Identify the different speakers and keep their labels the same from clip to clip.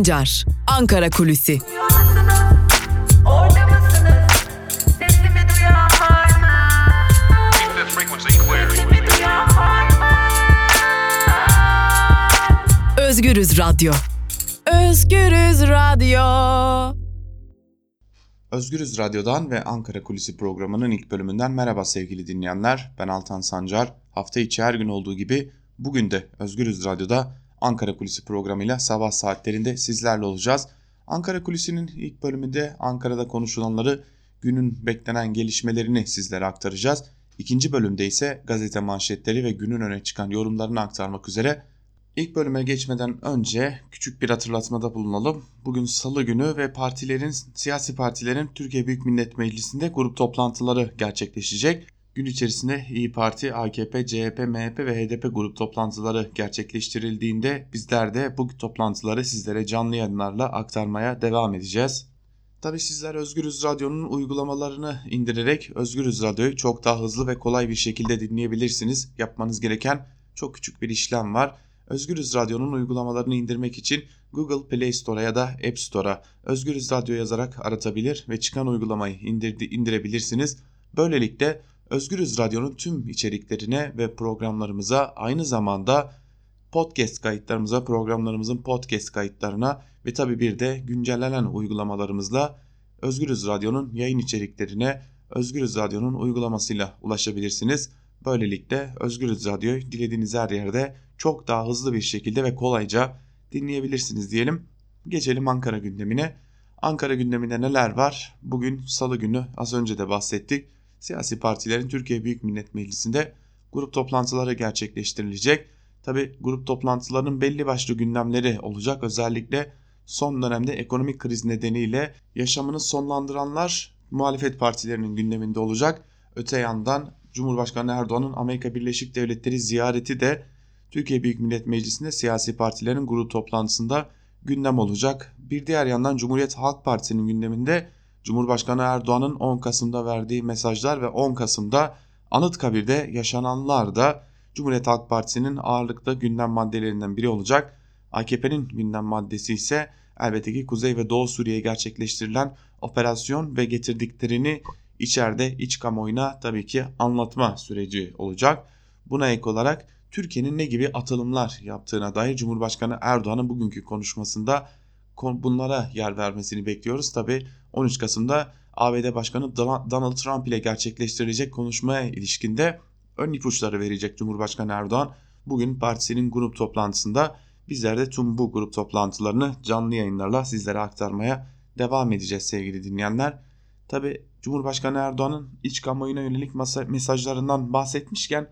Speaker 1: Sancar, Ankara Kulüsi. Özgürüz Radyo. Özgürüz Radyo.
Speaker 2: Özgürüz Radyo'dan ve Ankara Kulisi programının ilk bölümünden merhaba sevgili dinleyenler. Ben Altan Sancar. Hafta içi her gün olduğu gibi bugün de Özgürüz Radyo'da Ankara Kulisi programıyla sabah saatlerinde sizlerle olacağız. Ankara Kulisi'nin ilk bölümünde Ankara'da konuşulanları, günün beklenen gelişmelerini sizlere aktaracağız. İkinci bölümde ise gazete manşetleri ve günün öne çıkan yorumlarını aktarmak üzere İlk bölüme geçmeden önce küçük bir hatırlatmada bulunalım. Bugün salı günü ve partilerin, siyasi partilerin Türkiye Büyük Millet Meclisi'nde grup toplantıları gerçekleşecek. Gün içerisinde İyi Parti, AKP, CHP, MHP ve HDP grup toplantıları gerçekleştirildiğinde bizler de bu toplantıları sizlere canlı yayınlarla aktarmaya devam edeceğiz. Tabi sizler Özgürüz Radyo'nun uygulamalarını indirerek Özgürüz Radyo'yu çok daha hızlı ve kolay bir şekilde dinleyebilirsiniz. Yapmanız gereken çok küçük bir işlem var. Özgürüz Radyo'nun uygulamalarını indirmek için Google Play Store'a ya da App Store'a Özgürüz Radyo yazarak aratabilir ve çıkan uygulamayı indirdi, indirebilirsiniz. Böylelikle Özgürüz Radyo'nun tüm içeriklerine ve programlarımıza aynı zamanda podcast kayıtlarımıza, programlarımızın podcast kayıtlarına ve tabi bir de güncellenen uygulamalarımızla Özgürüz Radyo'nun yayın içeriklerine Özgürüz Radyo'nun uygulamasıyla ulaşabilirsiniz. Böylelikle Özgürüz Radyo'yu dilediğiniz her yerde çok daha hızlı bir şekilde ve kolayca dinleyebilirsiniz diyelim. Geçelim Ankara gündemine. Ankara gündeminde neler var? Bugün salı günü az önce de bahsettik. Siyasi partilerin Türkiye Büyük Millet Meclisi'nde grup toplantıları gerçekleştirilecek. Tabi grup toplantılarının belli başlı gündemleri olacak. Özellikle son dönemde ekonomik kriz nedeniyle yaşamını sonlandıranlar muhalefet partilerinin gündeminde olacak. Öte yandan Cumhurbaşkanı Erdoğan'ın Amerika Birleşik Devletleri ziyareti de Türkiye Büyük Millet Meclisi'nde siyasi partilerin grup toplantısında gündem olacak. Bir diğer yandan Cumhuriyet Halk Partisi'nin gündeminde Cumhurbaşkanı Erdoğan'ın 10 Kasım'da verdiği mesajlar ve 10 Kasım'da Anıtkabir'de yaşananlar da Cumhuriyet Halk Partisi'nin ağırlıkta gündem maddelerinden biri olacak. AKP'nin gündem maddesi ise elbette ki Kuzey ve Doğu Suriye'ye gerçekleştirilen operasyon ve getirdiklerini içeride iç kamuoyuna tabii ki anlatma süreci olacak. Buna ek olarak Türkiye'nin ne gibi atılımlar yaptığına dair Cumhurbaşkanı Erdoğan'ın bugünkü konuşmasında bunlara yer vermesini bekliyoruz. Tabi 13 Kasım'da ABD Başkanı Donald Trump ile gerçekleştirilecek konuşmaya ilişkinde ön ipuçları verecek Cumhurbaşkanı Erdoğan. Bugün partisinin grup toplantısında bizler de tüm bu grup toplantılarını canlı yayınlarla sizlere aktarmaya devam edeceğiz sevgili dinleyenler. Tabi Cumhurbaşkanı Erdoğan'ın iç kamuoyuna yönelik mesajlarından bahsetmişken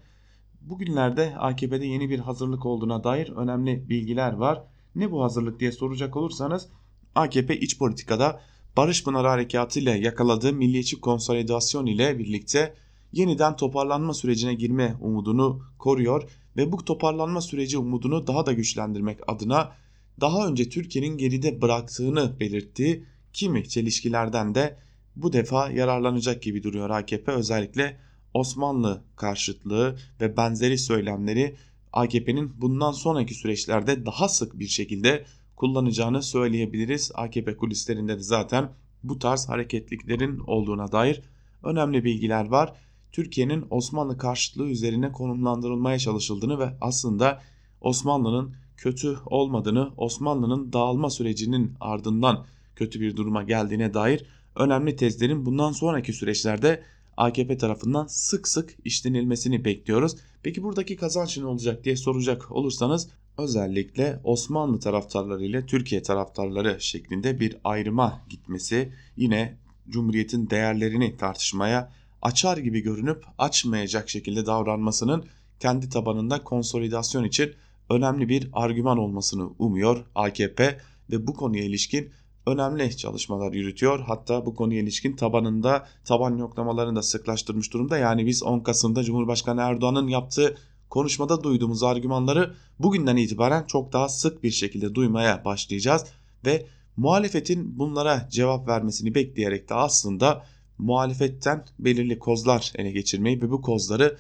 Speaker 2: bugünlerde AKP'de yeni bir hazırlık olduğuna dair önemli bilgiler var. Ne bu hazırlık diye soracak olursanız AKP iç politikada Barış Pınarı Harekatı ile yakaladığı milliyetçi konsolidasyon ile birlikte yeniden toparlanma sürecine girme umudunu koruyor ve bu toparlanma süreci umudunu daha da güçlendirmek adına daha önce Türkiye'nin geride bıraktığını belirttiği kimi çelişkilerden de bu defa yararlanacak gibi duruyor AKP özellikle Osmanlı karşıtlığı ve benzeri söylemleri AKP'nin bundan sonraki süreçlerde daha sık bir şekilde kullanacağını söyleyebiliriz. AKP kulislerinde de zaten bu tarz hareketliklerin olduğuna dair önemli bilgiler var. Türkiye'nin Osmanlı karşıtlığı üzerine konumlandırılmaya çalışıldığını ve aslında Osmanlı'nın kötü olmadığını, Osmanlı'nın dağılma sürecinin ardından kötü bir duruma geldiğine dair önemli tezlerin bundan sonraki süreçlerde AKP tarafından sık sık işlenilmesini bekliyoruz. Peki buradaki kazanç ne olacak diye soracak olursanız özellikle Osmanlı taraftarları ile Türkiye taraftarları şeklinde bir ayrıma gitmesi yine Cumhuriyet'in değerlerini tartışmaya açar gibi görünüp açmayacak şekilde davranmasının kendi tabanında konsolidasyon için önemli bir argüman olmasını umuyor AKP ve bu konuya ilişkin önemli çalışmalar yürütüyor. Hatta bu konuya ilişkin tabanında taban yoklamalarını da sıklaştırmış durumda. Yani biz 10 Kasım'da Cumhurbaşkanı Erdoğan'ın yaptığı konuşmada duyduğumuz argümanları bugünden itibaren çok daha sık bir şekilde duymaya başlayacağız ve muhalefetin bunlara cevap vermesini bekleyerek de aslında muhalefetten belirli kozlar ele geçirmeyi ve bu kozları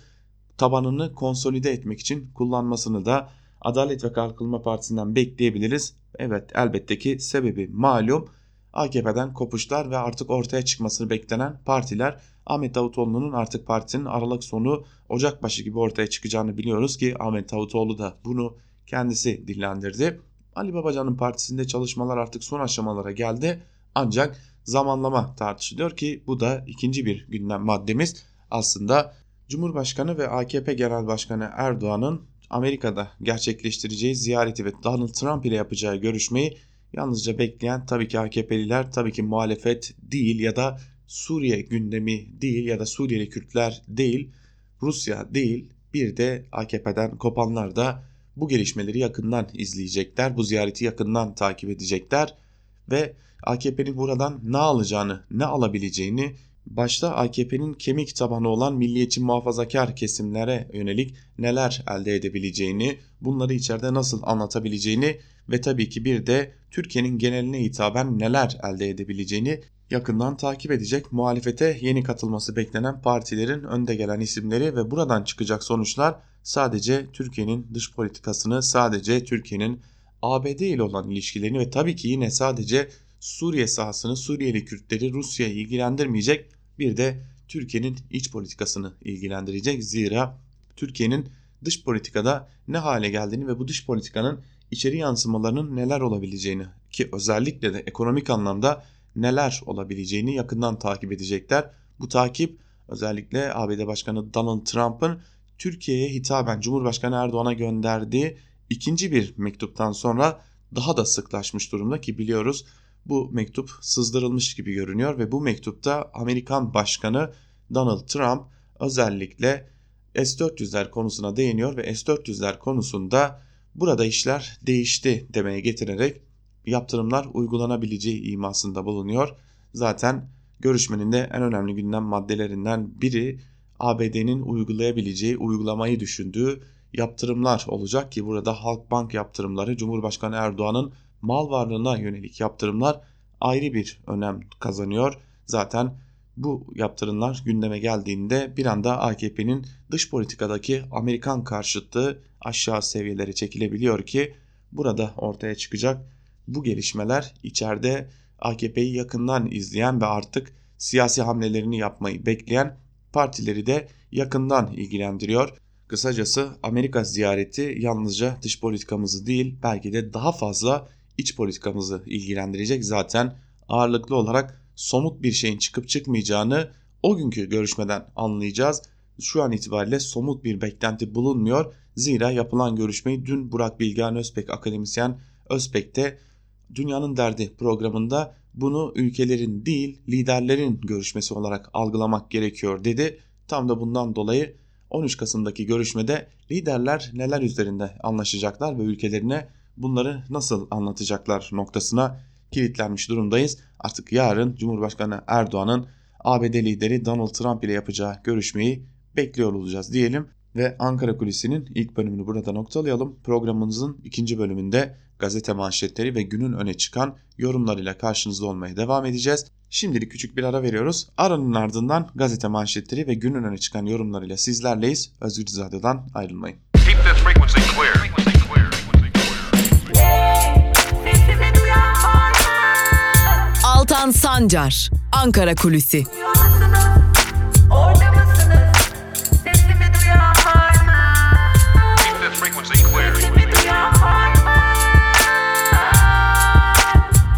Speaker 2: tabanını konsolide etmek için kullanmasını da Adalet ve Kalkınma Partisi'nden bekleyebiliriz? Evet elbette ki sebebi malum. AKP'den kopuşlar ve artık ortaya çıkmasını beklenen partiler Ahmet Davutoğlu'nun artık partinin Aralık sonu Ocak başı gibi ortaya çıkacağını biliyoruz ki Ahmet Davutoğlu da bunu kendisi dillendirdi. Ali Babacan'ın partisinde çalışmalar artık son aşamalara geldi ancak zamanlama tartışılıyor ki bu da ikinci bir gündem maddemiz. Aslında Cumhurbaşkanı ve AKP Genel Başkanı Erdoğan'ın Amerika'da gerçekleştireceği ziyareti ve Donald Trump ile yapacağı görüşmeyi yalnızca bekleyen tabii ki AKP'liler tabii ki muhalefet değil ya da Suriye gündemi değil ya da Suriyeli Kürtler değil Rusya değil bir de AKP'den kopanlar da bu gelişmeleri yakından izleyecekler. Bu ziyareti yakından takip edecekler ve AKP'nin buradan ne alacağını, ne alabileceğini başta AKP'nin kemik tabanı olan milliyetçi muhafazakar kesimlere yönelik neler elde edebileceğini, bunları içeride nasıl anlatabileceğini ve tabii ki bir de Türkiye'nin geneline hitaben neler elde edebileceğini yakından takip edecek muhalefete yeni katılması beklenen partilerin önde gelen isimleri ve buradan çıkacak sonuçlar sadece Türkiye'nin dış politikasını, sadece Türkiye'nin ABD ile olan ilişkilerini ve tabii ki yine sadece Suriye sahasını, Suriyeli Kürtleri Rusya'yı ilgilendirmeyecek bir de Türkiye'nin iç politikasını ilgilendirecek. Zira Türkiye'nin dış politikada ne hale geldiğini ve bu dış politikanın içeri yansımalarının neler olabileceğini ki özellikle de ekonomik anlamda neler olabileceğini yakından takip edecekler. Bu takip özellikle ABD Başkanı Donald Trump'ın Türkiye'ye hitaben Cumhurbaşkanı Erdoğan'a gönderdiği ikinci bir mektuptan sonra daha da sıklaşmış durumda ki biliyoruz bu mektup sızdırılmış gibi görünüyor ve bu mektupta Amerikan Başkanı Donald Trump özellikle S-400'ler konusuna değiniyor ve S-400'ler konusunda burada işler değişti demeye getirerek yaptırımlar uygulanabileceği imasında bulunuyor. Zaten görüşmenin de en önemli gündem maddelerinden biri ABD'nin uygulayabileceği, uygulamayı düşündüğü yaptırımlar olacak ki burada Halkbank yaptırımları Cumhurbaşkanı Erdoğan'ın mal varlığına yönelik yaptırımlar ayrı bir önem kazanıyor. Zaten bu yaptırımlar gündeme geldiğinde bir anda AKP'nin dış politikadaki Amerikan karşıtlığı aşağı seviyelere çekilebiliyor ki burada ortaya çıkacak bu gelişmeler içeride AKP'yi yakından izleyen ve artık siyasi hamlelerini yapmayı bekleyen partileri de yakından ilgilendiriyor. Kısacası Amerika ziyareti yalnızca dış politikamızı değil belki de daha fazla iç politikamızı ilgilendirecek. Zaten ağırlıklı olarak somut bir şeyin çıkıp çıkmayacağını o günkü görüşmeden anlayacağız. Şu an itibariyle somut bir beklenti bulunmuyor. Zira yapılan görüşmeyi dün Burak Bilgehan Özbek akademisyen Özbek de Dünyanın Derdi programında bunu ülkelerin değil liderlerin görüşmesi olarak algılamak gerekiyor dedi. Tam da bundan dolayı 13 Kasım'daki görüşmede liderler neler üzerinde anlaşacaklar ve ülkelerine bunları nasıl anlatacaklar noktasına kilitlenmiş durumdayız. Artık yarın Cumhurbaşkanı Erdoğan'ın ABD lideri Donald Trump ile yapacağı görüşmeyi bekliyor olacağız diyelim ve Ankara Kulisi'nin ilk bölümünü burada noktalayalım. Programımızın ikinci bölümünde gazete manşetleri ve günün öne çıkan yorumlarıyla karşınızda olmaya devam edeceğiz. Şimdilik küçük bir ara veriyoruz. Aranın ardından gazete manşetleri ve günün öne çıkan yorumlarıyla sizlerleyiz. Özgür Radyo'dan ayrılmayın.
Speaker 1: Altan Sancar, Ankara Kulüsi.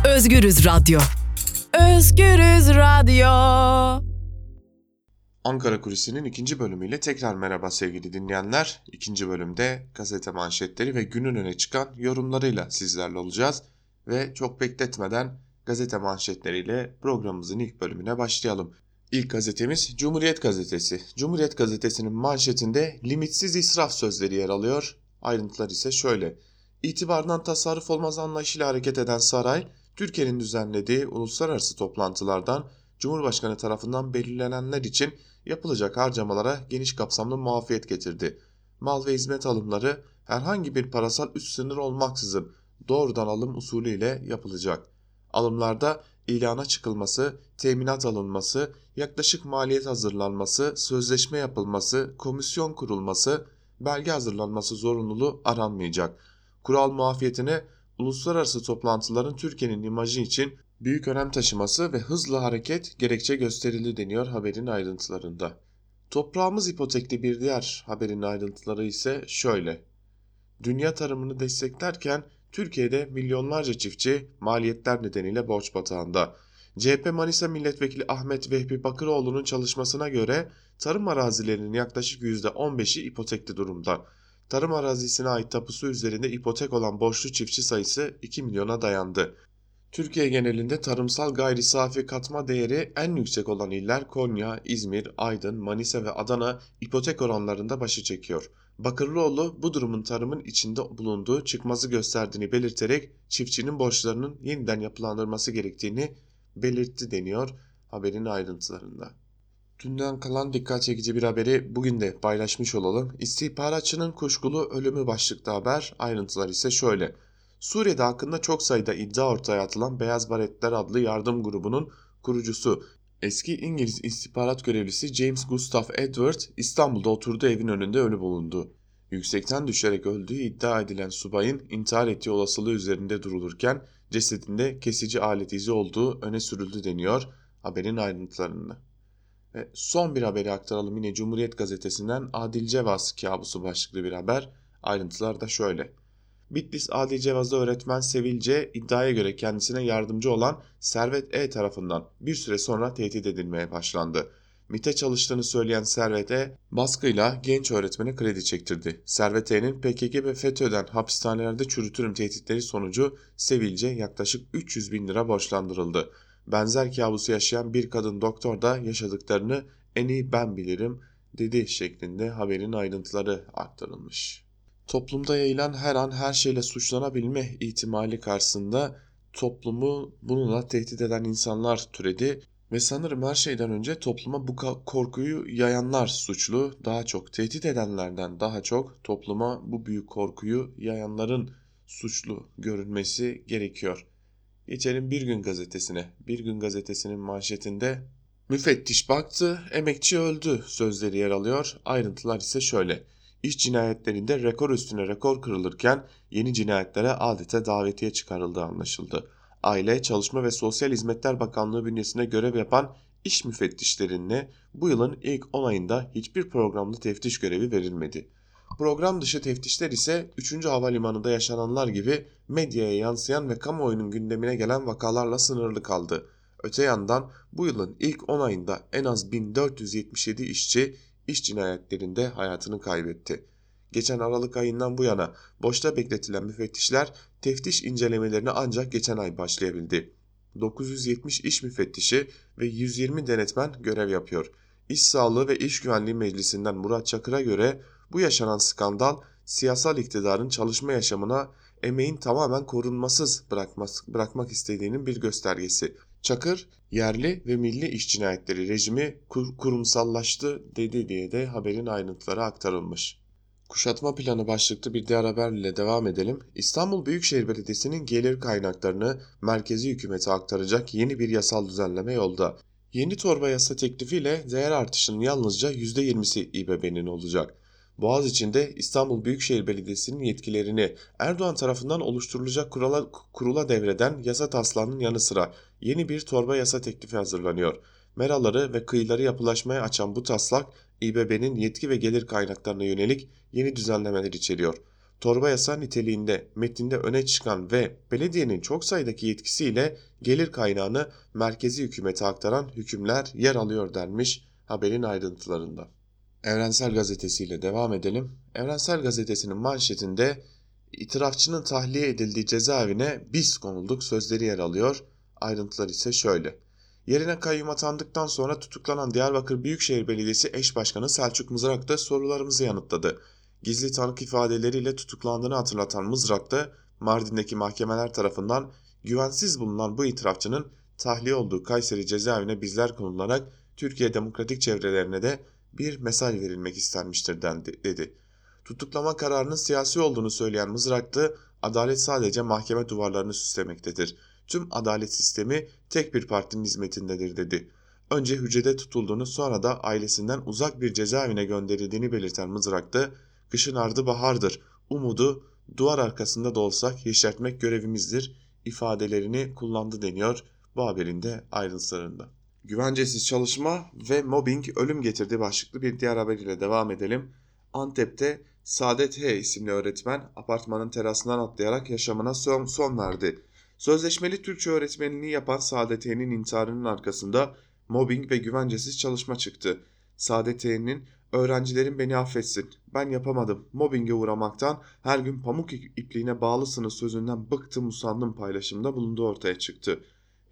Speaker 1: Özgürüz Radyo. Özgürüz Radyo.
Speaker 2: Ankara Kulisi'nin ikinci bölümüyle tekrar merhaba sevgili dinleyenler. İkinci bölümde gazete manşetleri ve günün öne çıkan yorumlarıyla sizlerle olacağız. Ve çok bekletmeden gazete manşetleriyle programımızın ilk bölümüne başlayalım. İlk gazetemiz Cumhuriyet Gazetesi. Cumhuriyet Gazetesi'nin manşetinde limitsiz israf sözleri yer alıyor. Ayrıntılar ise şöyle. İtibardan tasarruf olmaz anlayışıyla hareket eden saray, Türkiye'nin düzenlediği uluslararası toplantılardan Cumhurbaşkanı tarafından belirlenenler için yapılacak harcamalara geniş kapsamlı muafiyet getirdi. Mal ve hizmet alımları herhangi bir parasal üst sınır olmaksızın doğrudan alım usulüyle yapılacak. Alımlarda ilana çıkılması, teminat alınması, yaklaşık maliyet hazırlanması, sözleşme yapılması, komisyon kurulması, belge hazırlanması zorunluluğu aranmayacak. Kural muafiyetine uluslararası toplantıların Türkiye'nin imajı için büyük önem taşıması ve hızlı hareket gerekçe gösterildi deniyor haberin ayrıntılarında. Toprağımız ipotekli bir diğer haberin ayrıntıları ise şöyle. Dünya tarımını desteklerken Türkiye'de milyonlarca çiftçi maliyetler nedeniyle borç batağında. CHP Manisa Milletvekili Ahmet Vehbi Bakıroğlu'nun çalışmasına göre tarım arazilerinin yaklaşık %15'i ipotekli durumda. Tarım arazisine ait tapusu üzerinde ipotek olan borçlu çiftçi sayısı 2 milyona dayandı. Türkiye genelinde tarımsal gayri safi katma değeri en yüksek olan iller Konya, İzmir, Aydın, Manisa ve Adana ipotek oranlarında başı çekiyor. Bakırlıoğlu bu durumun tarımın içinde bulunduğu çıkmazı gösterdiğini belirterek çiftçinin borçlarının yeniden yapılandırması gerektiğini belirtti deniyor haberin ayrıntılarında. Dünden kalan dikkat çekici bir haberi bugün de paylaşmış olalım. İstihbaratçının kuşkulu ölümü başlıklı haber ayrıntılar ise şöyle. Suriye'de hakkında çok sayıda iddia ortaya atılan Beyaz Baretler adlı yardım grubunun kurucusu eski İngiliz istihbarat görevlisi James Gustav Edward İstanbul'da oturduğu evin önünde ölü bulundu. Yüksekten düşerek öldüğü iddia edilen subayın intihar ettiği olasılığı üzerinde durulurken cesedinde kesici alet izi olduğu öne sürüldü deniyor haberin ayrıntılarında. Ve son bir haberi aktaralım yine Cumhuriyet Gazetesi'nden Adil Cevaz kabusu başlıklı bir haber. Ayrıntılar da şöyle. Bitlis Adil Cevaz'da öğretmen Sevilce iddiaya göre kendisine yardımcı olan Servet E tarafından bir süre sonra tehdit edilmeye başlandı. MIT'e çalıştığını söyleyen Servet E baskıyla genç öğretmene kredi çektirdi. Servet E'nin PKK ve FETÖ'den hapishanelerde çürütürüm tehditleri sonucu Sevilce yaklaşık 300 bin lira borçlandırıldı. Benzer kabusu yaşayan bir kadın doktor da yaşadıklarını en iyi ben bilirim dedi şeklinde haberin ayrıntıları aktarılmış. Toplumda yayılan her an her şeyle suçlanabilme ihtimali karşısında toplumu bununla tehdit eden insanlar türedi ve sanırım her şeyden önce topluma bu korkuyu yayanlar suçlu. Daha çok tehdit edenlerden daha çok topluma bu büyük korkuyu yayanların suçlu görünmesi gerekiyor. Geçelim Bir Gün Gazetesi'ne. Bir Gün Gazetesi'nin manşetinde müfettiş baktı, emekçi öldü sözleri yer alıyor. Ayrıntılar ise şöyle. İş cinayetlerinde rekor üstüne rekor kırılırken yeni cinayetlere adeta davetiye çıkarıldığı anlaşıldı. Aile, Çalışma ve Sosyal Hizmetler Bakanlığı bünyesinde görev yapan iş müfettişlerine bu yılın ilk 10 ayında hiçbir programda teftiş görevi verilmedi. Program dışı teftişler ise 3. Havalimanı'nda yaşananlar gibi medyaya yansıyan ve kamuoyunun gündemine gelen vakalarla sınırlı kaldı. Öte yandan bu yılın ilk 10 ayında en az 1477 işçi iş cinayetlerinde hayatını kaybetti. Geçen Aralık ayından bu yana boşta bekletilen müfettişler teftiş incelemelerine ancak geçen ay başlayabildi. 970 iş müfettişi ve 120 denetmen görev yapıyor. İş Sağlığı ve İş Güvenliği Meclisi'nden Murat Çakır'a göre bu yaşanan skandal siyasal iktidarın çalışma yaşamına emeğin tamamen korunmasız bırakmak, bırakmak istediğinin bir göstergesi. Çakır, yerli ve milli iş cinayetleri rejimi kur, kurumsallaştı dedi diye de haberin ayrıntıları aktarılmış. Kuşatma planı başlıklı bir diğer haberle devam edelim. İstanbul Büyükşehir Belediyesi'nin gelir kaynaklarını merkezi hükümete aktaracak yeni bir yasal düzenleme yolda. Yeni torba yasa teklifiyle değer artışının yalnızca %20'si İBB'nin olacak. Boğaz içinde İstanbul Büyükşehir Belediyesi'nin yetkilerini Erdoğan tarafından oluşturulacak kurula, kurula devreden yasa taslağının yanı sıra yeni bir torba yasa teklifi hazırlanıyor. Meraları ve kıyıları yapılaşmaya açan bu taslak İBB'nin yetki ve gelir kaynaklarına yönelik yeni düzenlemeler içeriyor. Torba yasa niteliğinde metinde öne çıkan ve belediyenin çok sayıdaki yetkisiyle gelir kaynağını merkezi hükümete aktaran hükümler yer alıyor denmiş haberin ayrıntılarında. Evrensel Gazetesi ile devam edelim. Evrensel Gazetesi'nin manşetinde itirafçının tahliye edildiği cezaevine biz konulduk sözleri yer alıyor. Ayrıntılar ise şöyle. Yerine kayyum atandıktan sonra tutuklanan Diyarbakır Büyükşehir Belediyesi eş başkanı Selçuk Mızrak da sorularımızı yanıtladı. Gizli tanık ifadeleriyle tutuklandığını hatırlatan Mızrak da Mardin'deki mahkemeler tarafından güvensiz bulunan bu itirafçının tahliye olduğu Kayseri cezaevine bizler konularak Türkiye demokratik çevrelerine de bir mesaj verilmek istenmiştir dedi. Tutuklama kararının siyasi olduğunu söyleyen Mızraklı, adalet sadece mahkeme duvarlarını süslemektedir. Tüm adalet sistemi tek bir partinin hizmetindedir dedi. Önce hücrede tutulduğunu sonra da ailesinden uzak bir cezaevine gönderildiğini belirten Mızraklı, Kışın ardı bahardır. Umudu duvar arkasında da olsak yeşertmek görevimizdir ifadelerini kullandı deniyor bu haberin de ayrıntılarında. Güvencesiz çalışma ve mobbing ölüm getirdi başlıklı bir diğer haber ile devam edelim. Antep'te Saadet H isimli öğretmen apartmanın terasından atlayarak yaşamına son, son verdi. Sözleşmeli Türkçe öğretmenliği yapan Saadet H'nin intiharının arkasında mobbing ve güvencesiz çalışma çıktı. Saadet H'nin öğrencilerim beni affetsin, ben yapamadım, mobbinge uğramaktan her gün pamuk ipliğine bağlısınız sözünden bıktım usandım paylaşımda bulunduğu ortaya çıktı.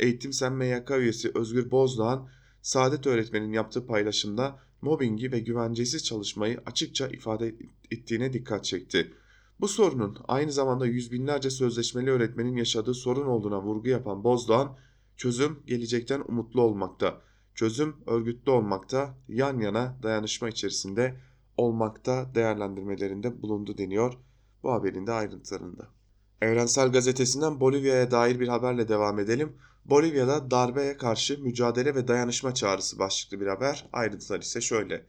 Speaker 2: Eğitim Sen MYK üyesi Özgür Bozdağ'ın Saadet öğretmenin yaptığı paylaşımda mobbingi ve güvencesiz çalışmayı açıkça ifade ettiğine dikkat çekti. Bu sorunun aynı zamanda yüz binlerce sözleşmeli öğretmenin yaşadığı sorun olduğuna vurgu yapan Bozdağ'ın çözüm gelecekten umutlu olmakta, çözüm örgütlü olmakta, yan yana dayanışma içerisinde olmakta değerlendirmelerinde bulundu deniyor bu haberin de ayrıntılarında. Evrensel Gazetesi'nden Bolivya'ya dair bir haberle devam edelim. Bolivya'da darbeye karşı mücadele ve dayanışma çağrısı başlıklı bir haber. Ayrıntılar ise şöyle.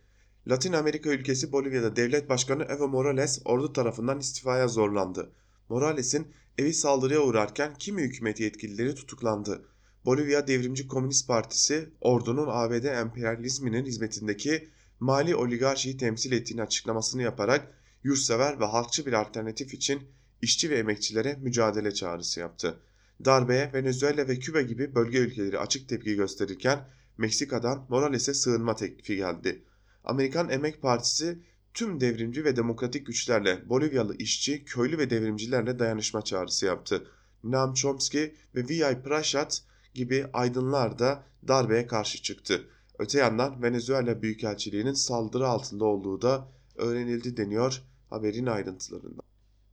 Speaker 2: Latin Amerika ülkesi Bolivya'da devlet başkanı Evo Morales ordu tarafından istifaya zorlandı. Morales'in evi saldırıya uğrarken kimi hükümet yetkilileri tutuklandı. Bolivya Devrimci Komünist Partisi ordunun ABD emperyalizminin hizmetindeki mali oligarşiyi temsil ettiğini açıklamasını yaparak yurtsever ve halkçı bir alternatif için işçi ve emekçilere mücadele çağrısı yaptı. Darbeye Venezuela ve Küba gibi bölge ülkeleri açık tepki gösterirken Meksika'dan Morales'e sığınma teklifi geldi. Amerikan Emek Partisi tüm devrimci ve demokratik güçlerle Bolivyalı işçi, köylü ve devrimcilerle dayanışma çağrısı yaptı. Noam Chomsky ve V.I. Prashat gibi aydınlar da darbeye karşı çıktı. Öte yandan Venezuela Büyükelçiliği'nin saldırı altında olduğu da öğrenildi deniyor haberin ayrıntılarında.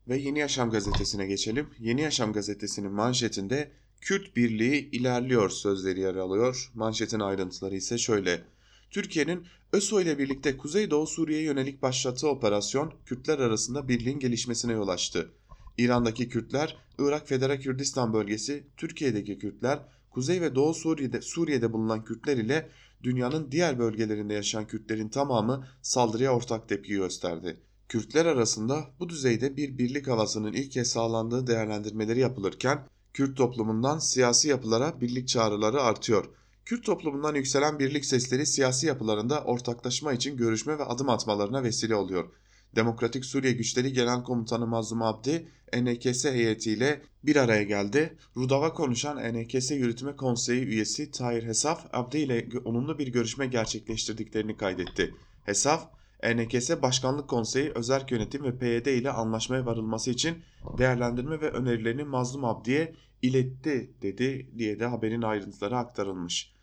Speaker 2: Ve Yeni Yaşam gazetesine geçelim. Yeni Yaşam gazetesinin manşetinde Kürt Birliği ilerliyor sözleri yer alıyor. Manşetin ayrıntıları ise şöyle. Türkiye'nin ÖSO ile birlikte Kuzeydoğu Suriye'ye yönelik başlattığı operasyon Kürtler arasında birliğin gelişmesine yol açtı. İran'daki Kürtler, Irak Federal Kürdistan bölgesi, Türkiye'deki Kürtler, Kuzey ve Doğu Suriye'de, Suriye'de bulunan Kürtler ile dünyanın diğer bölgelerinde yaşayan Kürtlerin tamamı saldırıya ortak tepki gösterdi. Kürtler arasında bu düzeyde bir birlik havasının ilk kez sağlandığı değerlendirmeleri yapılırken Kürt toplumundan siyasi yapılara birlik çağrıları artıyor. Kürt toplumundan yükselen birlik sesleri siyasi yapılarında ortaklaşma için görüşme ve adım atmalarına vesile oluyor. Demokratik Suriye Güçleri Genel Komutanı Mazlum Abdi, NKS heyetiyle bir araya geldi. Rudava konuşan NKS Yürütme Konseyi üyesi Tahir Hesaf, Abdi ile olumlu bir görüşme gerçekleştirdiklerini kaydetti. Hesaf, ENKS Başkanlık Konseyi, Özerk Yönetim ve PYD ile anlaşmaya varılması için değerlendirme ve önerilerini Mazlum Abdi'ye iletti dedi diye de haberin ayrıntıları aktarılmış.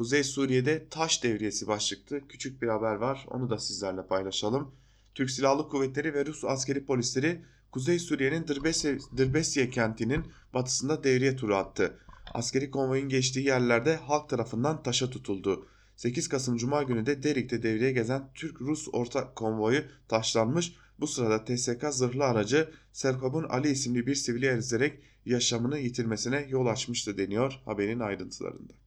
Speaker 2: Kuzey Suriye'de taş devriyesi başlıklı küçük bir haber var onu da sizlerle paylaşalım. Türk Silahlı Kuvvetleri ve Rus askeri polisleri Kuzey Suriye'nin Dırbesiye, Dırbesiye kentinin batısında devriye turu attı. Askeri konvoyun geçtiği yerlerde halk tarafından taşa tutuldu. 8 Kasım Cuma günü de Derik'te devreye gezen Türk-Rus ortak konvoyu taşlanmış. Bu sırada TSK zırhlı aracı Serkob'un Ali isimli bir sivili ezerek yaşamını yitirmesine yol açmıştı deniyor haberin ayrıntılarında.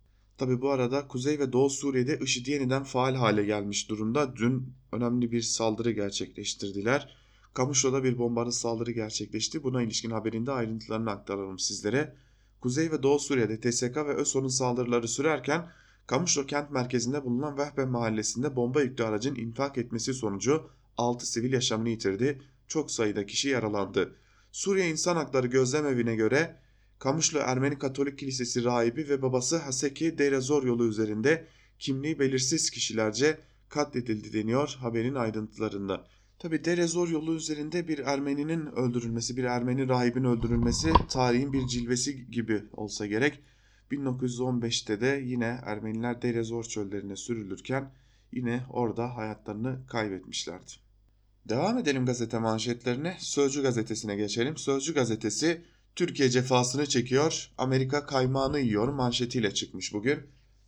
Speaker 2: Tabi bu arada Kuzey ve Doğu Suriye'de IŞİD yeniden faal hale gelmiş durumda. Dün önemli bir saldırı gerçekleştirdiler. Kamışlo'da bir bombalı saldırı gerçekleşti. Buna ilişkin haberinde ayrıntılarını aktaralım sizlere. Kuzey ve Doğu Suriye'de TSK ve ÖSO'nun saldırıları sürerken Kamışlo kent merkezinde bulunan Vehbe mahallesinde bomba yüklü aracın infak etmesi sonucu 6 sivil yaşamını yitirdi. Çok sayıda kişi yaralandı. Suriye İnsan Hakları Gözlem Evi'ne göre Kamışlı Ermeni Katolik Kilisesi rahibi ve babası Haseki Deirezor yolu üzerinde kimliği belirsiz kişilerce katledildi deniyor haberin ayrıntılarında. Tabi Derezor yolu üzerinde bir Ermeninin öldürülmesi, bir Ermeni rahibin öldürülmesi tarihin bir cilvesi gibi olsa gerek. 1915'te de yine Ermeniler Derezor çöllerine sürülürken yine orada hayatlarını kaybetmişlerdi. Devam edelim gazete manşetlerine. Sözcü gazetesine geçelim. Sözcü gazetesi Türkiye cefasını çekiyor, Amerika kaymağını yiyor manşetiyle çıkmış bugün.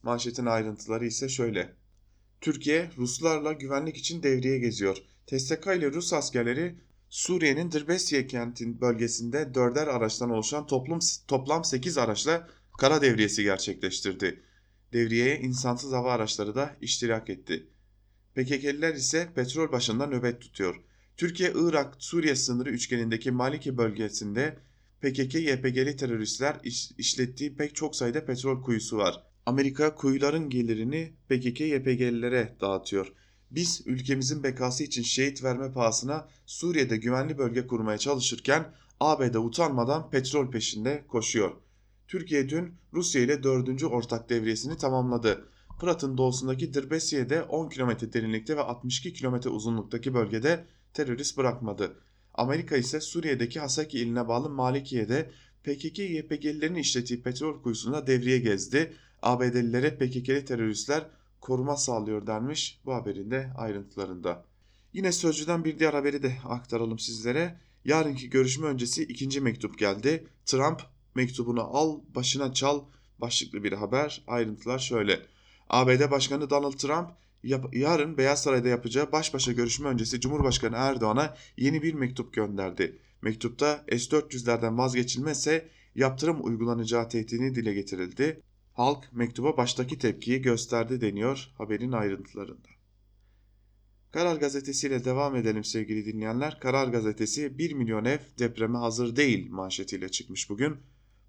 Speaker 2: Manşetin ayrıntıları ise şöyle. Türkiye Ruslarla güvenlik için devriye geziyor. TSK ile Rus askerleri Suriye'nin Dirbesiye kentin bölgesinde dörder araçtan oluşan toplum, toplam 8 araçla kara devriyesi gerçekleştirdi. Devriyeye insansız hava araçları da iştirak etti. PKK'liler ise petrol başında nöbet tutuyor. Türkiye-Irak-Suriye sınırı üçgenindeki Maliki bölgesinde PKK-YPG'li teröristler iş, işlettiği pek çok sayıda petrol kuyusu var. Amerika kuyuların gelirini PKK-YPG'lilere dağıtıyor. Biz ülkemizin bekası için şehit verme pahasına Suriye'de güvenli bölge kurmaya çalışırken ABD utanmadan petrol peşinde koşuyor. Türkiye dün Rusya ile dördüncü ortak devriyesini tamamladı. Fırat'ın doğusundaki Dirbesiye'de 10 kilometre derinlikte ve 62 kilometre uzunluktaki bölgede terörist bırakmadı. Amerika ise Suriye'deki Hasaki iline bağlı Malikiye'de PKK-YPG'lilerin işlettiği petrol kuyusunda devriye gezdi. ABD'lilere PKK'li teröristler koruma sağlıyor denmiş bu haberin de ayrıntılarında. Yine Sözcü'den bir diğer haberi de aktaralım sizlere. Yarınki görüşme öncesi ikinci mektup geldi. Trump mektubunu al başına çal başlıklı bir haber. Ayrıntılar şöyle. ABD Başkanı Donald Trump yarın Beyaz Saray'da yapacağı baş başa görüşme öncesi Cumhurbaşkanı Erdoğan'a yeni bir mektup gönderdi. Mektupta S-400'lerden vazgeçilmezse yaptırım uygulanacağı tehdidini dile getirildi. Halk mektuba baştaki tepkiyi gösterdi deniyor haberin ayrıntılarında. Karar Gazetesi ile devam edelim sevgili dinleyenler. Karar Gazetesi 1 milyon ev depreme hazır değil manşetiyle çıkmış bugün.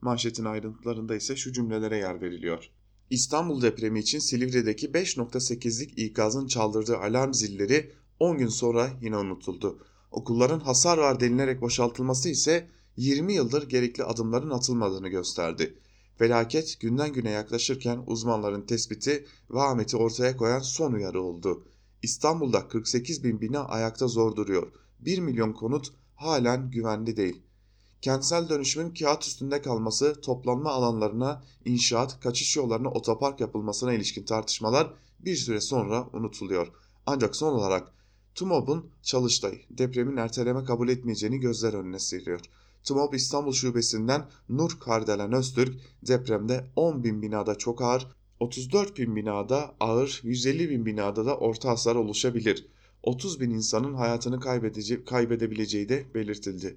Speaker 2: Manşetin ayrıntılarında ise şu cümlelere yer veriliyor. İstanbul depremi için Silivri'deki 5.8'lik ikazın çaldırdığı alarm zilleri 10 gün sonra yine unutuldu. Okulların hasar var denilerek boşaltılması ise 20 yıldır gerekli adımların atılmadığını gösterdi. Felaket günden güne yaklaşırken uzmanların tespiti ve Ahmet'i ortaya koyan son uyarı oldu. İstanbul'da 48 bin bina ayakta zor duruyor. 1 milyon konut halen güvenli değil. Kentsel dönüşümün kağıt üstünde kalması, toplanma alanlarına, inşaat, kaçış yollarına otopark yapılmasına ilişkin tartışmalar bir süre sonra unutuluyor. Ancak son olarak TUMOB'un Çalıştay depremin erteleme kabul etmeyeceğini gözler önüne seriyor. TUMOB İstanbul Şubesi'nden Nur Kardelen Öztürk depremde 10 bin binada çok ağır, 34 bin binada ağır, 150 bin binada da orta hasar oluşabilir. 30 bin insanın hayatını kaybedebileceği de belirtildi.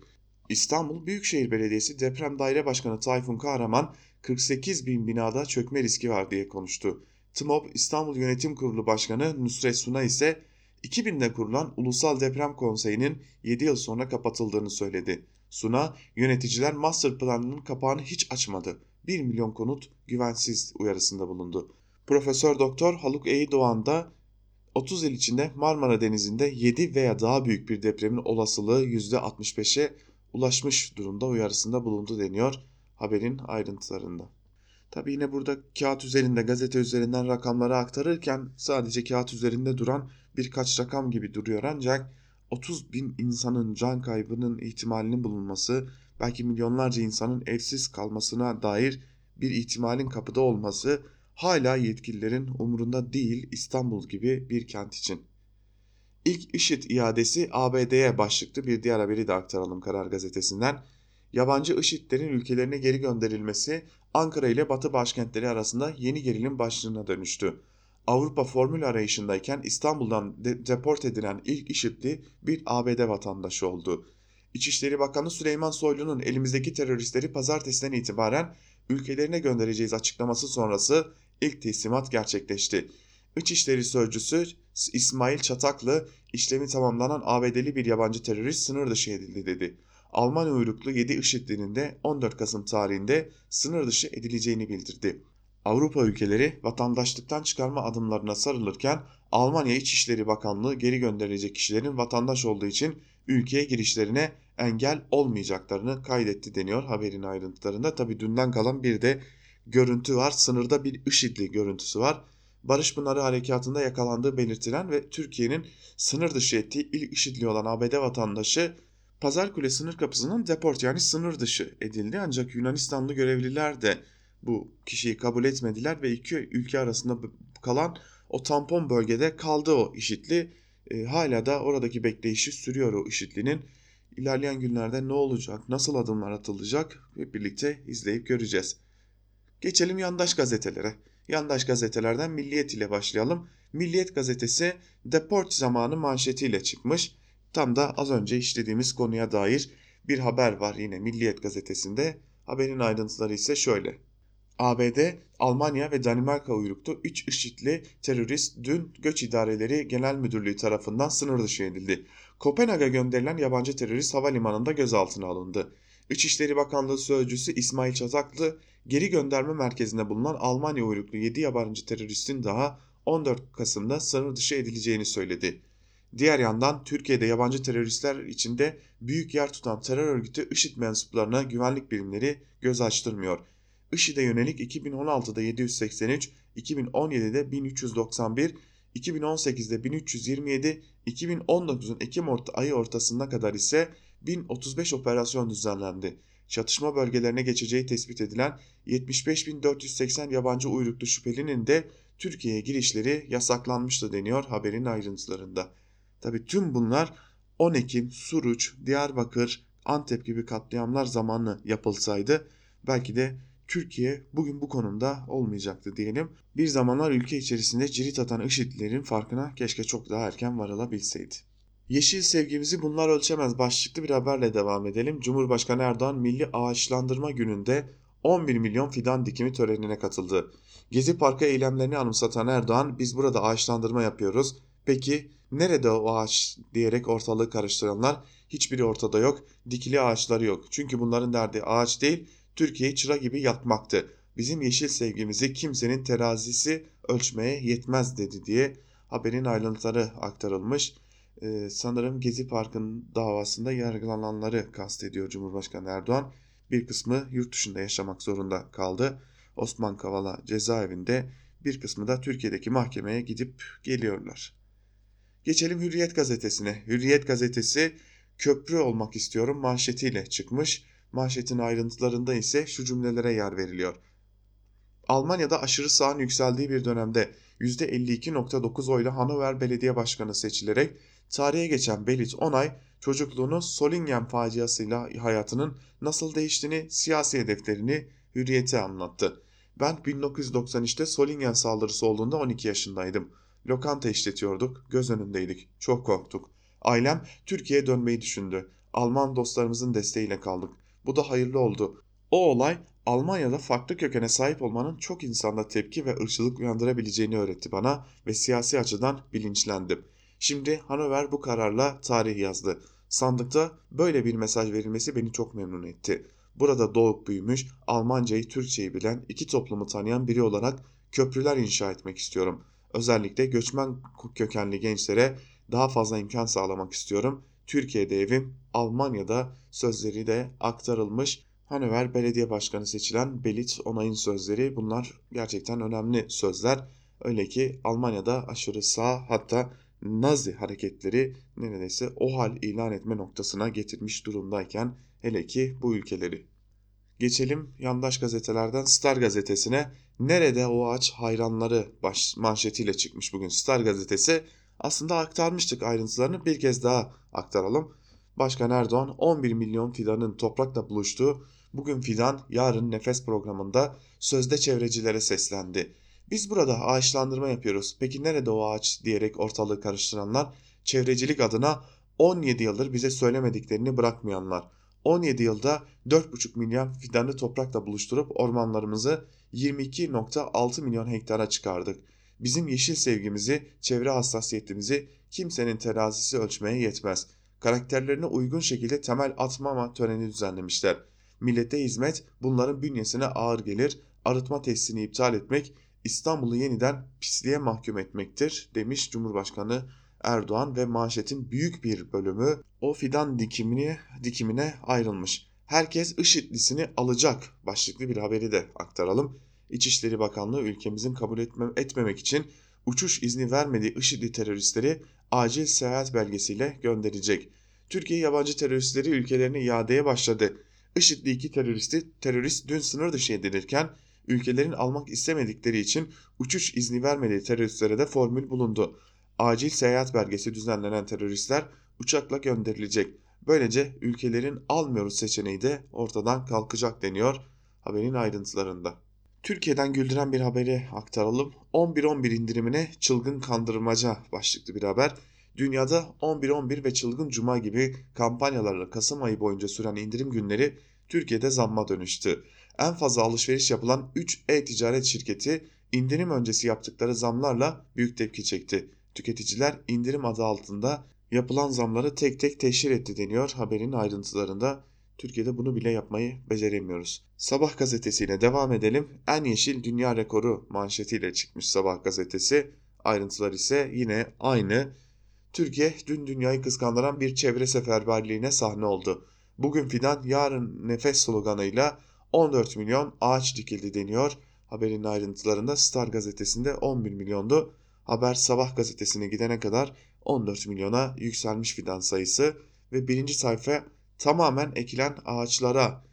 Speaker 2: İstanbul Büyükşehir Belediyesi Deprem Daire Başkanı Tayfun Kahraman 48 bin binada çökme riski var diye konuştu. TMOB İstanbul Yönetim Kurulu Başkanı Nusret Suna ise 2000'de kurulan Ulusal Deprem Konseyi'nin 7 yıl sonra kapatıldığını söyledi. Suna, yöneticiler master planının kapağını hiç açmadı. 1 milyon konut güvensiz uyarısında bulundu. Profesör Doktor Haluk Eydoğan da 30 yıl içinde Marmara Denizi'nde 7 veya daha büyük bir depremin olasılığı %65'e ulaşmış durumda uyarısında bulundu deniyor haberin ayrıntılarında. Tabi yine burada kağıt üzerinde gazete üzerinden rakamları aktarırken sadece kağıt üzerinde duran birkaç rakam gibi duruyor ancak 30 bin insanın can kaybının ihtimalinin bulunması belki milyonlarca insanın evsiz kalmasına dair bir ihtimalin kapıda olması hala yetkililerin umurunda değil İstanbul gibi bir kent için. İlk IŞİD iadesi ABD'ye başlıklı bir diğer haberi de aktaralım Karar Gazetesi'nden. Yabancı IŞİD'lerin ülkelerine geri gönderilmesi Ankara ile Batı başkentleri arasında yeni gerilim başlığına dönüştü. Avrupa formül arayışındayken İstanbul'dan de deport edilen ilk IŞİD'li bir ABD vatandaşı oldu. İçişleri Bakanı Süleyman Soylu'nun elimizdeki teröristleri pazartesiden itibaren ülkelerine göndereceğiz açıklaması sonrası ilk teslimat gerçekleşti. İçişleri Sözcüsü İsmail Çataklı işlemi tamamlanan ABD'li bir yabancı terörist sınır dışı edildi dedi. Alman uyruklu 7 IŞİD'linin de 14 Kasım tarihinde sınır dışı edileceğini bildirdi. Avrupa ülkeleri vatandaşlıktan çıkarma adımlarına sarılırken Almanya İçişleri Bakanlığı geri gönderilecek kişilerin vatandaş olduğu için ülkeye girişlerine engel olmayacaklarını kaydetti deniyor haberin ayrıntılarında. Tabi dünden kalan bir de görüntü var. Sınırda bir IŞİD'li görüntüsü var. Barış Pınarı Harekatı'nda yakalandığı belirtilen ve Türkiye'nin sınır dışı ettiği ilk IŞİD'li olan ABD vatandaşı Pazarkule sınır kapısının deport yani sınır dışı edildi. Ancak Yunanistanlı görevliler de bu kişiyi kabul etmediler ve iki ülke arasında kalan o tampon bölgede kaldı o IŞİD'li. E, hala da oradaki bekleyişi sürüyor o IŞİD'linin. İlerleyen günlerde ne olacak, nasıl adımlar atılacak hep birlikte izleyip göreceğiz. Geçelim yandaş gazetelere. Yandaş gazetelerden Milliyet ile başlayalım. Milliyet gazetesi deport zamanı manşetiyle çıkmış. Tam da az önce işlediğimiz konuya dair bir haber var yine Milliyet gazetesinde. Haberin ayrıntıları ise şöyle. ABD, Almanya ve Danimarka uyruklu 3 IŞİD'li terörist dün Göç İdareleri Genel Müdürlüğü tarafından sınır dışı edildi. Kopenhag'a gönderilen yabancı terörist havalimanında gözaltına alındı. İçişleri Bakanlığı Sözcüsü İsmail Çazaklı, geri gönderme merkezinde bulunan Almanya uyruklu 7 yabancı teröristin daha 14 Kasım'da sınır dışı edileceğini söyledi. Diğer yandan Türkiye'de yabancı teröristler içinde büyük yer tutan terör örgütü IŞİD mensuplarına güvenlik birimleri göz açtırmıyor. IŞİD'e yönelik 2016'da 783, 2017'de 1391, 2018'de 1327, 2019'un Ekim orta, ayı ortasına kadar ise 1035 operasyon düzenlendi. Çatışma bölgelerine geçeceği tespit edilen 75.480 yabancı uyruklu şüphelinin de Türkiye'ye girişleri yasaklanmıştı deniyor haberin ayrıntılarında. Tabi tüm bunlar 10 Ekim, Suruç, Diyarbakır, Antep gibi katliamlar zamanı yapılsaydı belki de Türkiye bugün bu konumda olmayacaktı diyelim. Bir zamanlar ülke içerisinde cirit atan IŞİD'lerin farkına keşke çok daha erken varılabilseydi. Yeşil sevgimizi bunlar ölçemez başlıklı bir haberle devam edelim. Cumhurbaşkanı Erdoğan Milli Ağaçlandırma Günü'nde 11 milyon fidan dikimi törenine katıldı. Gezi Parkı eylemlerini anımsatan Erdoğan biz burada ağaçlandırma yapıyoruz. Peki nerede o ağaç diyerek ortalığı karıştıranlar hiçbiri ortada yok. Dikili ağaçları yok. Çünkü bunların derdi ağaç değil Türkiye'yi çıra gibi yakmaktı. Bizim yeşil sevgimizi kimsenin terazisi ölçmeye yetmez dedi diye haberin ayrıntıları aktarılmış. Ee, sanırım Gezi Parkı'nın davasında yargılananları kastediyor Cumhurbaşkanı Erdoğan. Bir kısmı yurt dışında yaşamak zorunda kaldı. Osman Kavala cezaevinde bir kısmı da Türkiye'deki mahkemeye gidip geliyorlar. Geçelim Hürriyet gazetesine. Hürriyet gazetesi köprü olmak istiyorum manşetiyle çıkmış. Manşetin ayrıntılarında ise şu cümlelere yer veriliyor. Almanya'da aşırı sağın yükseldiği bir dönemde %52.9 oyla Hannover Belediye Başkanı seçilerek tarihe geçen Belit Onay çocukluğunu Solingen faciasıyla hayatının nasıl değiştiğini, siyasi hedeflerini hürriyete anlattı. Ben 1993'te Solingen saldırısı olduğunda 12 yaşındaydım. Lokanta işletiyorduk, göz önündeydik. Çok korktuk. Ailem Türkiye'ye dönmeyi düşündü. Alman dostlarımızın desteğiyle kaldık. Bu da hayırlı oldu. O olay Almanya'da farklı kökene sahip olmanın çok insanda tepki ve ırkçılık uyandırabileceğini öğretti bana ve siyasi açıdan bilinçlendim. Şimdi Hanover bu kararla tarih yazdı. Sandıkta böyle bir mesaj verilmesi beni çok memnun etti. Burada doğup büyümüş, Almancayı, Türkçeyi bilen, iki toplumu tanıyan biri olarak köprüler inşa etmek istiyorum. Özellikle göçmen kökenli gençlere daha fazla imkan sağlamak istiyorum. Türkiye'de evim, Almanya'da sözleri de aktarılmış. Hanover Belediye Başkanı seçilen Belit Onay'ın sözleri bunlar gerçekten önemli sözler. Öyle ki Almanya'da aşırı sağ hatta Nazi hareketleri neredeyse o hal ilan etme noktasına getirmiş durumdayken hele ki bu ülkeleri. Geçelim yandaş gazetelerden Star gazetesine. Nerede o ağaç hayranları baş, manşetiyle çıkmış bugün Star gazetesi. Aslında aktarmıştık ayrıntılarını bir kez daha aktaralım. Başkan Erdoğan 11 milyon fidanın toprakla buluştuğu Bugün Fidan, yarın Nefes programında sözde çevrecilere seslendi. Biz burada ağaçlandırma yapıyoruz. Peki nerede o ağaç diyerek ortalığı karıştıranlar, çevrecilik adına 17 yıldır bize söylemediklerini bırakmayanlar. 17 yılda 4,5 milyon fidanı toprakla buluşturup ormanlarımızı 22.6 milyon hektara çıkardık. Bizim yeşil sevgimizi, çevre hassasiyetimizi kimsenin terazisi ölçmeye yetmez. Karakterlerine uygun şekilde temel atmama töreni düzenlemişler. Millete hizmet bunların bünyesine ağır gelir. Arıtma testini iptal etmek İstanbul'u yeniden pisliğe mahkum etmektir demiş Cumhurbaşkanı Erdoğan ve manşetin büyük bir bölümü o fidan dikimine, dikimine ayrılmış. Herkes IŞİD'lisini alacak başlıklı bir haberi de aktaralım. İçişleri Bakanlığı ülkemizin kabul etme, etmemek için uçuş izni vermediği IŞİD'li teröristleri acil seyahat belgesiyle gönderecek. Türkiye yabancı teröristleri ülkelerine iadeye başladı. IŞİD'li iki teröristi terörist dün sınır dışı edilirken ülkelerin almak istemedikleri için uçuş izni vermediği teröristlere de formül bulundu. Acil seyahat belgesi düzenlenen teröristler uçakla gönderilecek. Böylece ülkelerin almıyoruz seçeneği de ortadan kalkacak deniyor haberin ayrıntılarında. Türkiye'den güldüren bir haberi aktaralım. 11-11 indirimine çılgın kandırmaca başlıklı bir haber. Dünyada 11-11 ve Çılgın Cuma gibi kampanyalarla Kasım ayı boyunca süren indirim günleri Türkiye'de zamma dönüştü. En fazla alışveriş yapılan 3 e-ticaret şirketi indirim öncesi yaptıkları zamlarla büyük tepki çekti. Tüketiciler indirim adı altında yapılan zamları tek tek teşhir etti deniyor haberin ayrıntılarında. Türkiye'de bunu bile yapmayı beceremiyoruz. Sabah gazetesiyle devam edelim. En yeşil dünya rekoru manşetiyle çıkmış Sabah gazetesi. Ayrıntılar ise yine aynı. Türkiye dün dünyayı kıskandıran bir çevre seferberliğine sahne oldu. Bugün fidan yarın nefes sloganıyla 14 milyon ağaç dikildi deniyor. Haberin ayrıntılarında Star gazetesinde 11 milyondu. Haber Sabah gazetesine gidene kadar 14 milyona yükselmiş fidan sayısı ve birinci sayfa tamamen ekilen ağaçlara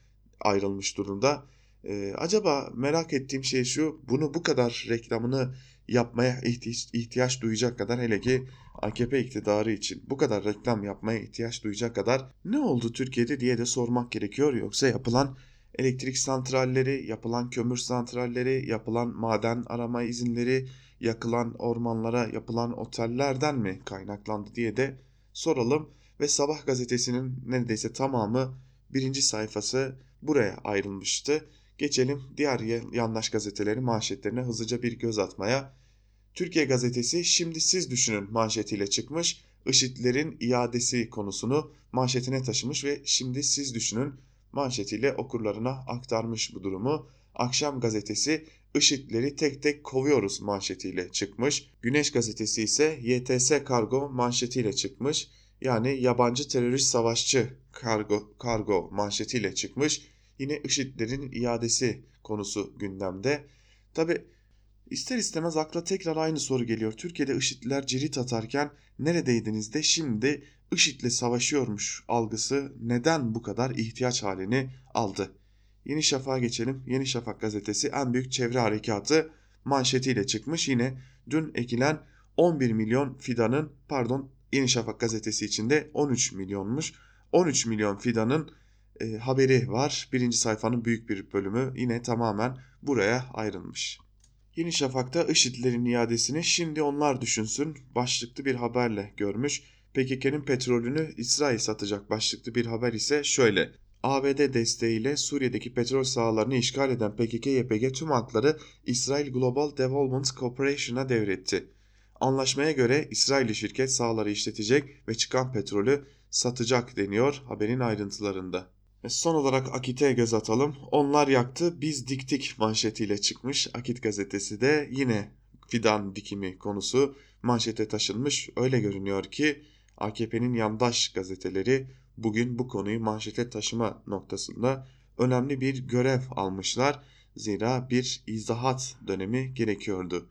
Speaker 2: ayrılmış durumda. Ee, acaba merak ettiğim şey şu bunu bu kadar reklamını yapmaya ihtiyaç, ihtiyaç duyacak kadar hele ki AKP iktidarı için bu kadar reklam yapmaya ihtiyaç duyacak kadar ne oldu Türkiye'de diye de sormak gerekiyor. Yoksa yapılan elektrik santralleri, yapılan kömür santralleri, yapılan maden arama izinleri, yakılan ormanlara yapılan otellerden mi kaynaklandı diye de soralım. Ve Sabah gazetesinin neredeyse tamamı birinci sayfası buraya ayrılmıştı. Geçelim diğer yandaş gazetelerin manşetlerine hızlıca bir göz atmaya. Türkiye gazetesi şimdi siz düşünün manşetiyle çıkmış. IŞİD'lerin iadesi konusunu manşetine taşımış ve şimdi siz düşünün manşetiyle okurlarına aktarmış bu durumu. Akşam gazetesi IŞİD'leri tek tek kovuyoruz manşetiyle çıkmış. Güneş gazetesi ise YTS kargo manşetiyle çıkmış. Yani yabancı terörist savaşçı kargo, kargo manşetiyle çıkmış. Yine IŞİD'lerin iadesi konusu gündemde. Tabi ister istemez akla tekrar aynı soru geliyor. Türkiye'de IŞİD'ler cirit atarken neredeydiniz de şimdi IŞİD'le savaşıyormuş algısı neden bu kadar ihtiyaç halini aldı? Yeni Şafak'a geçelim. Yeni Şafak gazetesi en büyük çevre harekatı manşetiyle çıkmış. Yine dün ekilen 11 milyon fidanın pardon Yeni Şafak gazetesi içinde 13 milyonmuş. 13 milyon fidanın e, haberi var. Birinci sayfanın büyük bir bölümü yine tamamen buraya ayrılmış. Yeni Şafak'ta IŞİD'lerin iadesini şimdi onlar düşünsün başlıklı bir haberle görmüş. PKK'nın petrolünü İsrail satacak başlıklı bir haber ise şöyle. ABD desteğiyle Suriye'deki petrol sahalarını işgal eden PKK-YPG tüm hakları İsrail Global Development Corporation'a devretti. Anlaşmaya göre İsrailli şirket sahaları işletecek ve çıkan petrolü satacak deniyor haberin ayrıntılarında. Ve son olarak Akit'e göz atalım. Onlar yaktı biz diktik manşetiyle çıkmış. Akit gazetesi de yine fidan dikimi konusu manşete taşınmış. Öyle görünüyor ki AKP'nin yandaş gazeteleri bugün bu konuyu manşete taşıma noktasında önemli bir görev almışlar. Zira bir izahat dönemi gerekiyordu.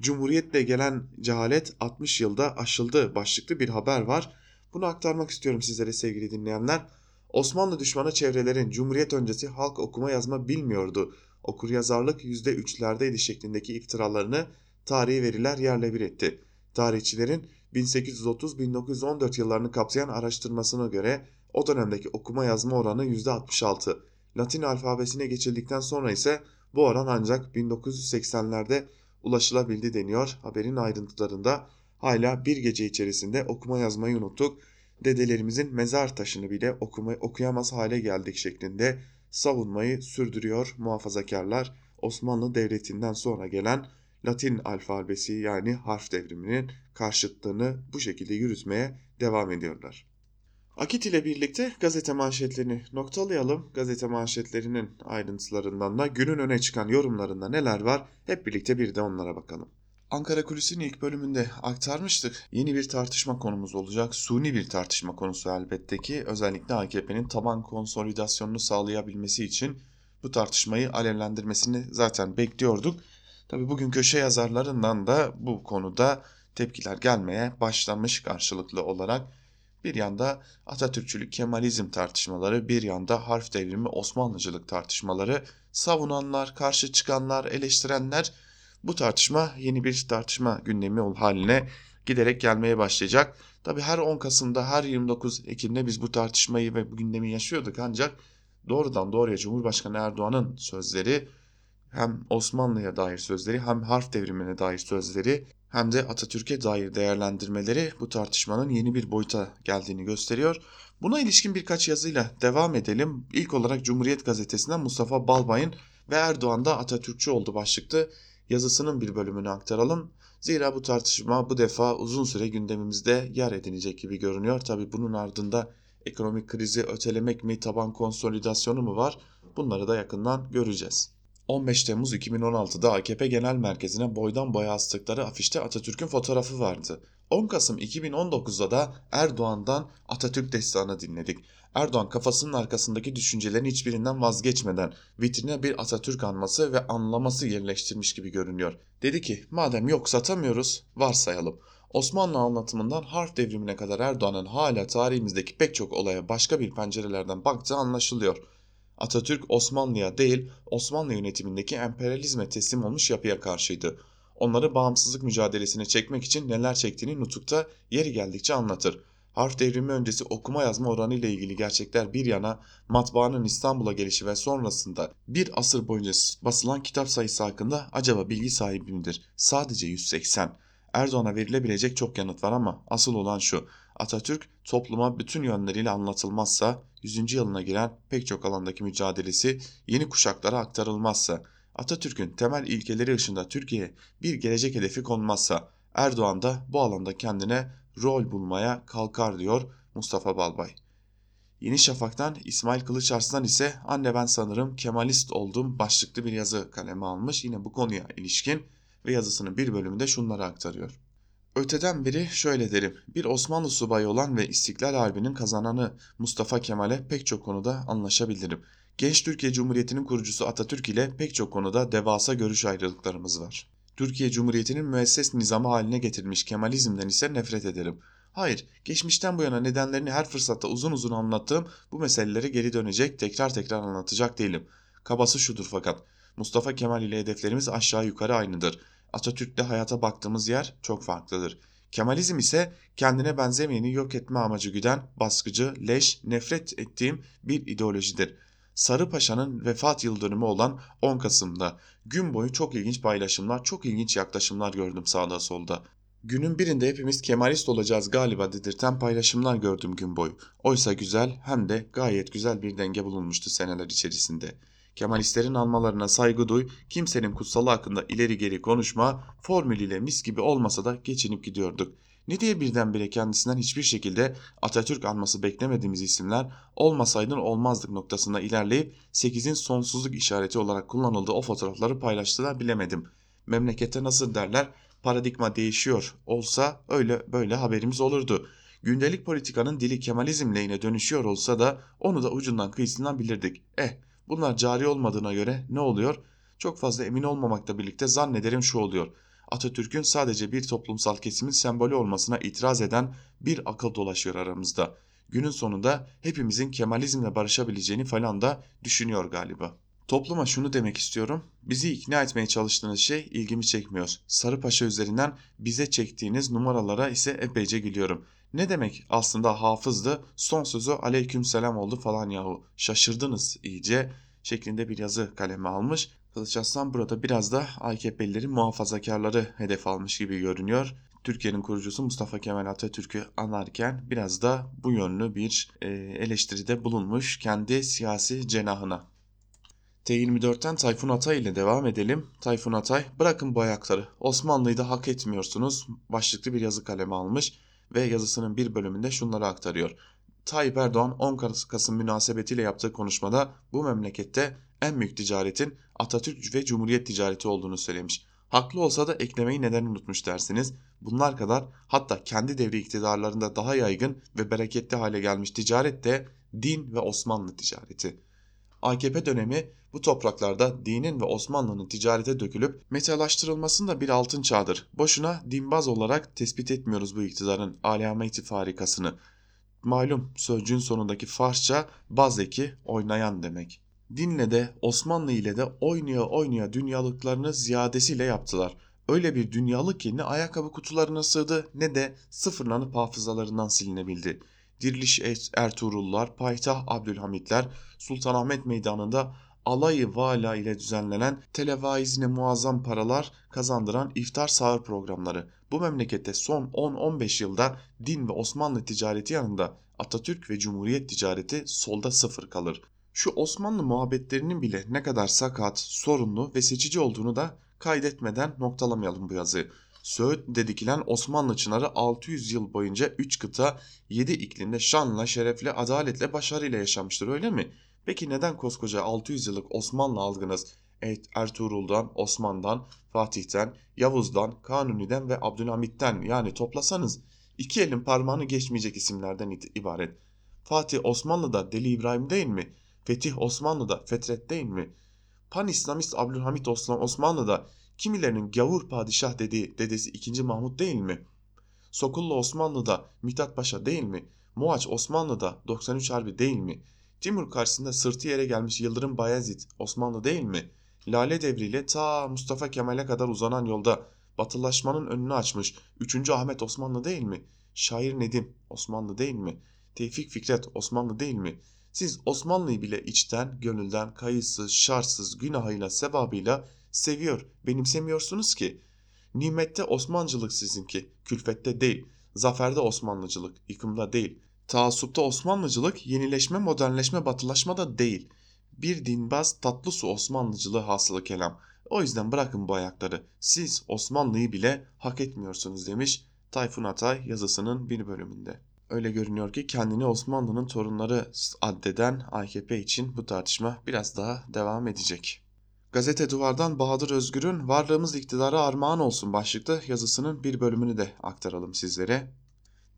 Speaker 2: Cumhuriyetle gelen cehalet 60 yılda aşıldı başlıklı bir haber var. Bunu aktarmak istiyorum sizlere sevgili dinleyenler. Osmanlı düşmanı çevrelerin Cumhuriyet öncesi halk okuma yazma bilmiyordu. Okur yazarlık %3'lerdeydi şeklindeki iftiralarını tarihi veriler yerle bir etti. Tarihçilerin 1830-1914 yıllarını kapsayan araştırmasına göre o dönemdeki okuma yazma oranı %66. Latin alfabesine geçildikten sonra ise bu oran ancak 1980'lerde ulaşılabildi deniyor haberin ayrıntılarında. Hala bir gece içerisinde okuma yazmayı unuttuk. Dedelerimizin mezar taşını bile okuma, okuyamaz hale geldik şeklinde savunmayı sürdürüyor muhafazakarlar. Osmanlı Devleti'nden sonra gelen Latin alfabesi yani harf devriminin karşıtlığını bu şekilde yürütmeye devam ediyorlar. Akit ile birlikte gazete manşetlerini noktalayalım. Gazete manşetlerinin ayrıntılarından da günün öne çıkan yorumlarında neler var hep birlikte bir de onlara bakalım. Ankara Kulisi'nin ilk bölümünde aktarmıştık. Yeni bir tartışma konumuz olacak. Suni bir tartışma konusu elbette ki. Özellikle AKP'nin taban konsolidasyonunu sağlayabilmesi için bu tartışmayı alevlendirmesini zaten bekliyorduk. Tabi bugün köşe yazarlarından da bu konuda tepkiler gelmeye başlamış karşılıklı olarak. Bir yanda Atatürkçülük, Kemalizm tartışmaları, bir yanda harf devrimi, Osmanlıcılık tartışmaları, savunanlar, karşı çıkanlar, eleştirenler bu tartışma yeni bir tartışma gündemi haline giderek gelmeye başlayacak. Tabi her 10 Kasım'da her 29 Ekim'de biz bu tartışmayı ve bu gündemi yaşıyorduk ancak doğrudan doğruya Cumhurbaşkanı Erdoğan'ın sözleri hem Osmanlı'ya dair sözleri hem harf devrimine dair sözleri hem de Atatürk'e dair değerlendirmeleri bu tartışmanın yeni bir boyuta geldiğini gösteriyor. Buna ilişkin birkaç yazıyla devam edelim. İlk olarak Cumhuriyet Gazetesi'nden Mustafa Balbay'ın ve Erdoğan'da Atatürkçü oldu başlıklı yazısının bir bölümünü aktaralım. Zira bu tartışma bu defa uzun süre gündemimizde yer edinecek gibi görünüyor. Tabi bunun ardında ekonomik krizi ötelemek mi, taban konsolidasyonu mu var? Bunları da yakından göreceğiz. 15 Temmuz 2016'da AKP Genel Merkezi'ne boydan boya astıkları afişte Atatürk'ün fotoğrafı vardı. 10 Kasım 2019'da da Erdoğan'dan Atatürk destanı dinledik. Erdoğan kafasının arkasındaki düşüncelerin hiçbirinden vazgeçmeden vitrine bir Atatürk anması ve anlaması yerleştirmiş gibi görünüyor. Dedi ki madem yok satamıyoruz varsayalım. Osmanlı anlatımından harf devrimine kadar Erdoğan'ın hala tarihimizdeki pek çok olaya başka bir pencerelerden baktığı anlaşılıyor. Atatürk Osmanlı'ya değil Osmanlı yönetimindeki emperyalizme teslim olmuş yapıya karşıydı. Onları bağımsızlık mücadelesine çekmek için neler çektiğini nutukta yeri geldikçe anlatır. Harf devrimi öncesi okuma yazma oranı ile ilgili gerçekler bir yana matbaanın İstanbul'a gelişi ve sonrasında bir asır boyunca basılan kitap sayısı hakkında acaba bilgi sahibi midir? Sadece 180. Erdoğan'a verilebilecek çok yanıt var ama asıl olan şu. Atatürk topluma bütün yönleriyle anlatılmazsa 100. yılına giren pek çok alandaki mücadelesi yeni kuşaklara aktarılmazsa Atatürk'ün temel ilkeleri ışığında Türkiye bir gelecek hedefi konmazsa Erdoğan da bu alanda kendine rol bulmaya kalkar diyor Mustafa Balbay. Yeni Şafak'tan İsmail Kılıçarslan ise anne ben sanırım Kemalist oldum başlıklı bir yazı kaleme almış yine bu konuya ilişkin ve yazısının bir bölümünde şunları aktarıyor. Öteden biri şöyle derim. Bir Osmanlı subayı olan ve İstiklal Harbi'nin kazananı Mustafa Kemal'e pek çok konuda anlaşabilirim. Genç Türkiye Cumhuriyeti'nin kurucusu Atatürk ile pek çok konuda devasa görüş ayrılıklarımız var. Türkiye Cumhuriyeti'nin müesses nizamı haline getirilmiş Kemalizmden ise nefret ederim. Hayır, geçmişten bu yana nedenlerini her fırsatta uzun uzun anlattığım bu meseleleri geri dönecek, tekrar tekrar anlatacak değilim. Kabası şudur fakat, Mustafa Kemal ile hedeflerimiz aşağı yukarı aynıdır. Atatürk'le hayata baktığımız yer çok farklıdır. Kemalizm ise kendine benzemeyeni yok etme amacı güden, baskıcı, leş, nefret ettiğim bir ideolojidir. Sarı Paşa'nın vefat yıl dönümü olan 10 Kasım'da gün boyu çok ilginç paylaşımlar, çok ilginç yaklaşımlar gördüm sağda solda. Günün birinde hepimiz Kemalist olacağız galiba dedirten paylaşımlar gördüm gün boyu. Oysa güzel hem de gayet güzel bir denge bulunmuştu seneler içerisinde. Kemalistlerin almalarına saygı duy, kimsenin kutsalı hakkında ileri geri konuşma, formülüyle mis gibi olmasa da geçinip gidiyorduk. Ne diye birdenbire kendisinden hiçbir şekilde Atatürk anması beklemediğimiz isimler olmasaydın olmazdık noktasında ilerleyip 8'in sonsuzluk işareti olarak kullanıldığı o fotoğrafları paylaştılar bilemedim. Memlekette nasıl derler paradigma değişiyor olsa öyle böyle haberimiz olurdu. Gündelik politikanın dili Kemalizm lehine dönüşüyor olsa da onu da ucundan kıyısından bilirdik. Eh bunlar cari olmadığına göre ne oluyor? Çok fazla emin olmamakla birlikte zannederim şu oluyor. Atatürk'ün sadece bir toplumsal kesimin sembolü olmasına itiraz eden bir akıl dolaşıyor aramızda. Günün sonunda hepimizin Kemalizmle barışabileceğini falan da düşünüyor galiba. Topluma şunu demek istiyorum. Bizi ikna etmeye çalıştığınız şey ilgimi çekmiyor. Sarı Paşa üzerinden bize çektiğiniz numaralara ise epeyce gülüyorum. Ne demek aslında hafızdı son sözü aleyküm selam oldu falan yahu. Şaşırdınız iyice şeklinde bir yazı kaleme almış. Kılıç Aslan burada biraz da AKP'lilerin muhafazakarları hedef almış gibi görünüyor. Türkiye'nin kurucusu Mustafa Kemal Atatürk'ü anarken biraz da bu yönlü bir e, eleştiride bulunmuş kendi siyasi cenahına. T24'ten Tayfun Atay ile devam edelim. Tayfun Atay bırakın bu ayakları Osmanlı'yı da hak etmiyorsunuz başlıklı bir yazı kaleme almış ve yazısının bir bölümünde şunları aktarıyor. Tayyip Erdoğan 10 Kasım münasebetiyle yaptığı konuşmada bu memlekette en büyük ticaretin Atatürk ve Cumhuriyet ticareti olduğunu söylemiş. Haklı olsa da eklemeyi neden unutmuş dersiniz. Bunlar kadar hatta kendi devri iktidarlarında daha yaygın ve bereketli hale gelmiş ticaret de din ve Osmanlı ticareti. AKP dönemi bu topraklarda dinin ve Osmanlı'nın ticarete dökülüp metalaştırılmasında bir altın çağdır. Boşuna dinbaz olarak tespit etmiyoruz bu iktidarın alameti farikasını. Malum sözcüğün sonundaki Farsça bazeki oynayan demek. Dinle de Osmanlı ile de oynaya oynaya dünyalıklarını ziyadesiyle yaptılar. Öyle bir dünyalık ki ne ayakkabı kutularına sığdı ne de sıfırlanıp hafızalarından silinebildi. Diriliş Ertuğrullar, Paytah Abdülhamitler, Sultanahmet Meydanı'nda alayı vala ile düzenlenen televaizine muazzam paralar kazandıran iftar sahur programları. Bu memlekette son 10-15 yılda din ve Osmanlı ticareti yanında Atatürk ve Cumhuriyet ticareti solda sıfır kalır. Şu Osmanlı muhabbetlerinin bile ne kadar sakat, sorunlu ve seçici olduğunu da kaydetmeden noktalamayalım bu yazıyı. Söğüt dedikilen Osmanlı çınarı 600 yıl boyunca 3 kıta 7 iklimde şanla, şerefle, adaletle, başarıyla yaşamıştır öyle mi? Peki neden koskoca 600 yıllık Osmanlı algınız Ertuğrul'dan, Osman'dan, Fatih'ten, Yavuz'dan, Kanuni'den ve Abdülhamit'ten yani toplasanız iki elin parmağını geçmeyecek isimlerden ibaret. Fatih Osmanlı'da Deli İbrahim değil mi? Fetih Osmanlı'da Fetret değil mi? Pan-İslamist Abdülhamit Osmanlı'da kimilerinin gavur padişah dediği dedesi 2. Mahmut değil mi? Sokullu Osmanlı'da Mithat Paşa değil mi? Muaç Osmanlı'da 93 Harbi değil mi? Timur karşısında sırtı yere gelmiş Yıldırım Bayezid Osmanlı değil mi? Lale devriyle ta Mustafa Kemal'e kadar uzanan yolda batılaşmanın önünü açmış 3. Ahmet Osmanlı değil mi? Şair Nedim Osmanlı değil mi? Tevfik Fikret Osmanlı değil mi? Siz Osmanlı'yı bile içten, gönülden, kayıtsız, şartsız, günahıyla, sebabıyla seviyor, benimsemiyorsunuz ki. Nimette Osmancılık sizinki, külfette değil. Zaferde Osmanlıcılık, yıkımda değil. Taassupta Osmanlıcılık, yenileşme, modernleşme, batılaşma da değil. Bir dinbaz tatlı su Osmanlıcılığı hasılı kelam. O yüzden bırakın bu ayakları. Siz Osmanlı'yı bile hak etmiyorsunuz demiş Tayfun Atay yazısının bir bölümünde. Öyle görünüyor ki kendini Osmanlı'nın torunları addeden AKP için bu tartışma biraz daha devam edecek. Gazete Duvar'dan Bahadır Özgür'ün Varlığımız iktidara armağan olsun başlıklı yazısının bir bölümünü de aktaralım sizlere.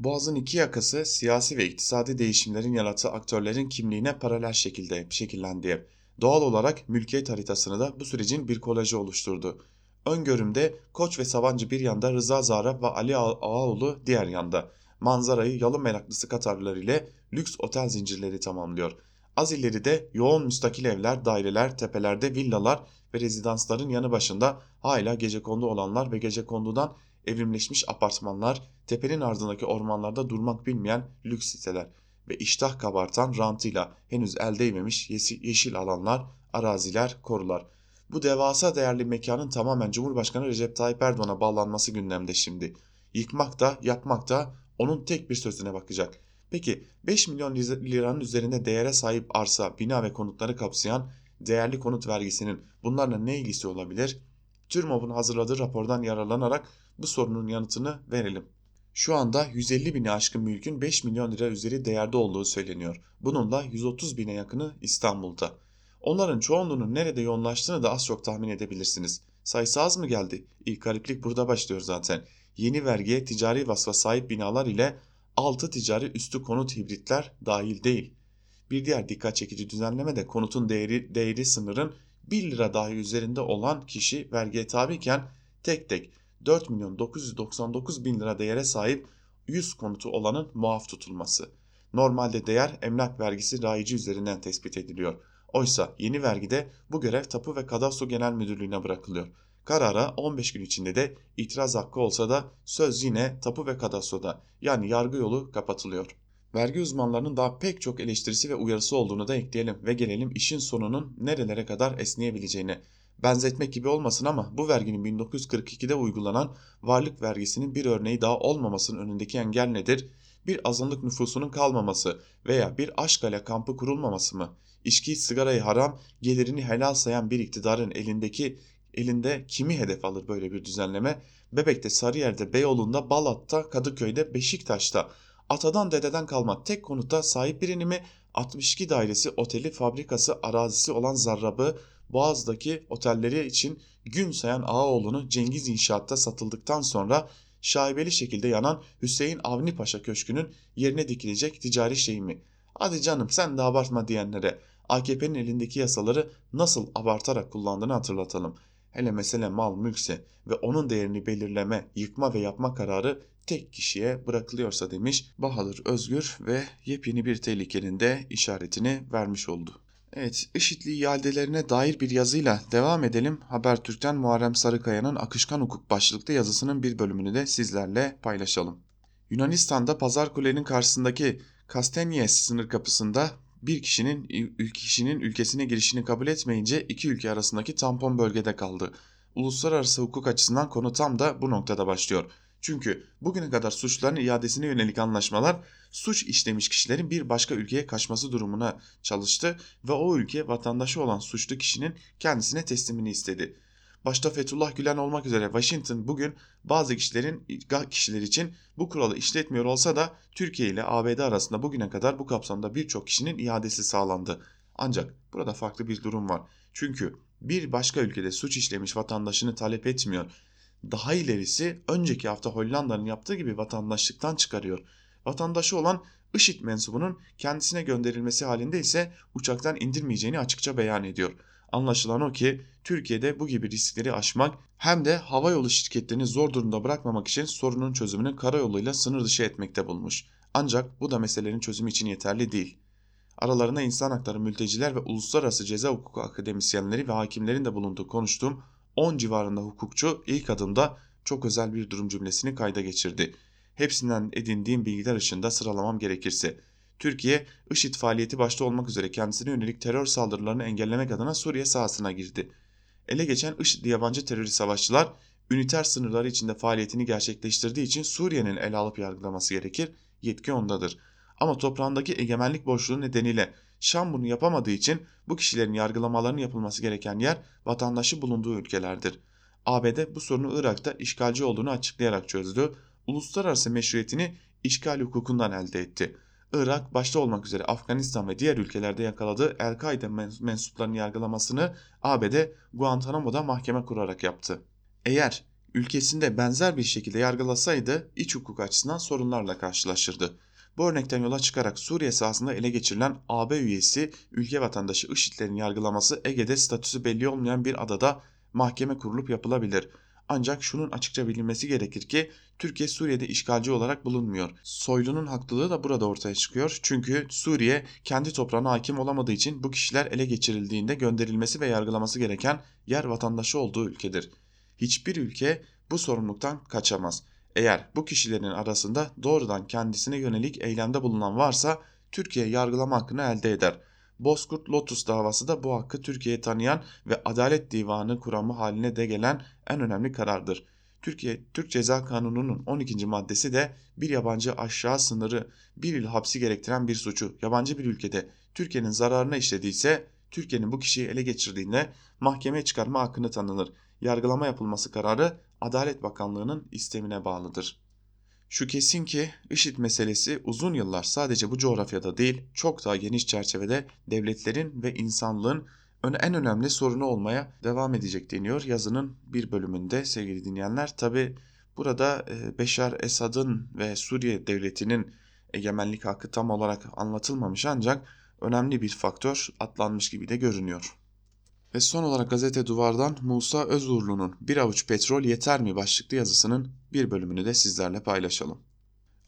Speaker 2: Boğaz'ın iki yakası siyasi ve iktisadi değişimlerin yarattığı aktörlerin kimliğine paralel şekilde şekillendi. Doğal olarak mülkiyet haritasını da bu sürecin bir kolajı oluşturdu. Öngörümde Koç ve Sabancı bir yanda Rıza Zara ve Ali Ağaoğlu diğer yanda manzarayı yalı meraklısı Katarlılar ile lüks otel zincirleri tamamlıyor. Az ileride yoğun müstakil evler, daireler, tepelerde villalar ve rezidansların yanı başında hala gecekondu olanlar ve gecekondudan evrimleşmiş apartmanlar, tepenin ardındaki ormanlarda durmak bilmeyen lüks siteler ve iştah kabartan rantıyla henüz el değmemiş yeşil alanlar, araziler, korular. Bu devasa değerli mekanın tamamen Cumhurbaşkanı Recep Tayyip Erdoğan'a bağlanması gündemde şimdi. Yıkmak da yapmak da onun tek bir sözüne bakacak. Peki 5 milyon liranın üzerinde değere sahip arsa, bina ve konutları kapsayan değerli konut vergisinin bunlarla ne ilgisi olabilir? TÜRMOB'un hazırladığı rapordan yararlanarak bu sorunun yanıtını verelim. Şu anda 150 bine aşkın mülkün 5 milyon lira üzeri değerde olduğu söyleniyor. Bununla 130 bine yakını İstanbul'da. Onların çoğunluğunun nerede yoğunlaştığını da az çok tahmin edebilirsiniz. Sayısı az mı geldi? İlk gariplik burada başlıyor zaten yeni vergiye ticari vasfa sahip binalar ile altı ticari üstü konut hibritler dahil değil. Bir diğer dikkat çekici düzenleme de konutun değeri, değeri sınırın 1 lira dahi üzerinde olan kişi vergiye tabiken tek tek 4 milyon 999 bin lira değere sahip 100 konutu olanın muaf tutulması. Normalde değer emlak vergisi rayici üzerinden tespit ediliyor. Oysa yeni vergide bu görev Tapu ve Kadastro Genel Müdürlüğü'ne bırakılıyor. Karara 15 gün içinde de itiraz hakkı olsa da söz yine tapu ve kadastroda yani yargı yolu kapatılıyor. Vergi uzmanlarının daha pek çok eleştirisi ve uyarısı olduğunu da ekleyelim ve gelelim işin sonunun nerelere kadar esneyebileceğine. Benzetmek gibi olmasın ama bu verginin 1942'de uygulanan varlık vergisinin bir örneği daha olmamasının önündeki engel nedir? Bir azınlık nüfusunun kalmaması veya bir aşkale kampı kurulmaması mı? İçki, sigarayı haram, gelirini helal sayan bir iktidarın elindeki elinde kimi hedef alır böyle bir düzenleme? Bebek'te, Sarıyer'de, Beyoğlu'nda, Balat'ta, Kadıköy'de, Beşiktaş'ta atadan dededen kalma tek konutta sahip birini 62 dairesi, oteli, fabrikası, arazisi olan Zarrab'ı Boğaz'daki otelleri için gün sayan Ağaoğlu'nu Cengiz İnşaat'ta satıldıktan sonra şaibeli şekilde yanan Hüseyin Avni Paşa Köşkü'nün yerine dikilecek ticari şey mi? Hadi canım sen de abartma diyenlere AKP'nin elindeki yasaları nasıl abartarak kullandığını hatırlatalım. Hele mesele mal mülkse ve onun değerini belirleme, yıkma ve yapma kararı tek kişiye bırakılıyorsa demiş Bahadır Özgür ve yepyeni bir tehlikenin de işaretini vermiş oldu. Evet, IŞİD'li iadelerine dair bir yazıyla devam edelim. Habertürk'ten Muharrem Sarıkaya'nın Akışkan Hukuk başlıklı yazısının bir bölümünü de sizlerle paylaşalım. Yunanistan'da Pazar Kule'nin karşısındaki Kastanyes sınır kapısında bir kişinin kişinin ülkesine girişini kabul etmeyince iki ülke arasındaki tampon bölgede kaldı. Uluslararası hukuk açısından konu tam da bu noktada başlıyor. Çünkü bugüne kadar suçların iadesine yönelik anlaşmalar suç işlemiş kişilerin bir başka ülkeye kaçması durumuna çalıştı ve o ülke vatandaşı olan suçlu kişinin kendisine teslimini istedi. Başta Fethullah Gülen olmak üzere Washington bugün bazı kişilerin kişiler için bu kuralı işletmiyor olsa da Türkiye ile ABD arasında bugüne kadar bu kapsamda birçok kişinin iadesi sağlandı. Ancak burada farklı bir durum var. Çünkü bir başka ülkede suç işlemiş vatandaşını talep etmiyor. Daha ilerisi önceki hafta Hollanda'nın yaptığı gibi vatandaşlıktan çıkarıyor. Vatandaşı olan IŞİD mensubunun kendisine gönderilmesi halinde ise uçaktan indirmeyeceğini açıkça beyan ediyor. Anlaşılan o ki Türkiye'de bu gibi riskleri aşmak hem de havayolu şirketlerini zor durumda bırakmamak için sorunun çözümünü karayoluyla sınır dışı etmekte bulmuş. Ancak bu da meselelerin çözümü için yeterli değil. Aralarında insan hakları mülteciler ve uluslararası ceza hukuku akademisyenleri ve hakimlerin de bulunduğu konuştuğum 10 civarında hukukçu ilk adımda çok özel bir durum cümlesini kayda geçirdi. Hepsinden edindiğim bilgiler ışığında sıralamam gerekirse Türkiye, IŞİD faaliyeti başta olmak üzere kendisine yönelik terör saldırılarını engellemek adına Suriye sahasına girdi. Ele geçen IŞİD'li yabancı terörist savaşçılar, üniter sınırları içinde faaliyetini gerçekleştirdiği için Suriye'nin ele alıp yargılaması gerekir, yetki ondadır. Ama toprağındaki egemenlik boşluğu nedeniyle Şam bunu yapamadığı için bu kişilerin yargılamalarının yapılması gereken yer vatandaşı bulunduğu ülkelerdir. ABD bu sorunu Irak'ta işgalci olduğunu açıklayarak çözdü. Uluslararası meşruiyetini işgal hukukundan elde etti. Irak başta olmak üzere Afganistan ve diğer ülkelerde yakaladığı El-Kaide mensuplarının yargılamasını ABD Guantanamo'da mahkeme kurarak yaptı. Eğer ülkesinde benzer bir şekilde yargılasaydı iç hukuk açısından sorunlarla karşılaşırdı. Bu örnekten yola çıkarak Suriye sahasında ele geçirilen AB üyesi ülke vatandaşı IŞİD'lerin yargılaması Ege'de statüsü belli olmayan bir adada mahkeme kurulup yapılabilir. Ancak şunun açıkça bilinmesi gerekir ki Türkiye Suriye'de işgalci olarak bulunmuyor. Soylu'nun haklılığı da burada ortaya çıkıyor. Çünkü Suriye kendi toprağına hakim olamadığı için bu kişiler ele geçirildiğinde gönderilmesi ve yargılaması gereken yer vatandaşı olduğu ülkedir. Hiçbir ülke bu sorumluluktan kaçamaz. Eğer bu kişilerin arasında doğrudan kendisine yönelik eylemde bulunan varsa Türkiye yargılama hakkını elde eder. Bozkurt Lotus davası da bu hakkı Türkiye'ye tanıyan ve Adalet Divanı kuramı haline de gelen en önemli karardır. Türkiye Türk Ceza Kanunu'nun 12. maddesi de bir yabancı aşağı sınırı bir yıl hapsi gerektiren bir suçu yabancı bir ülkede Türkiye'nin zararına işlediyse Türkiye'nin bu kişiyi ele geçirdiğinde mahkemeye çıkarma hakkını tanınır. Yargılama yapılması kararı Adalet Bakanlığı'nın istemine bağlıdır. Şu kesin ki IŞİD meselesi uzun yıllar sadece bu coğrafyada değil çok daha geniş çerçevede devletlerin ve insanlığın en önemli sorunu olmaya devam edecek deniyor yazının bir bölümünde sevgili dinleyenler. Tabi burada e, Beşar Esad'ın ve Suriye devletinin egemenlik hakkı tam olarak anlatılmamış ancak önemli bir faktör atlanmış gibi de görünüyor. Ve son olarak gazete duvardan Musa Özurlu'nun Bir avuç petrol yeter mi başlıklı yazısının bir bölümünü de sizlerle paylaşalım.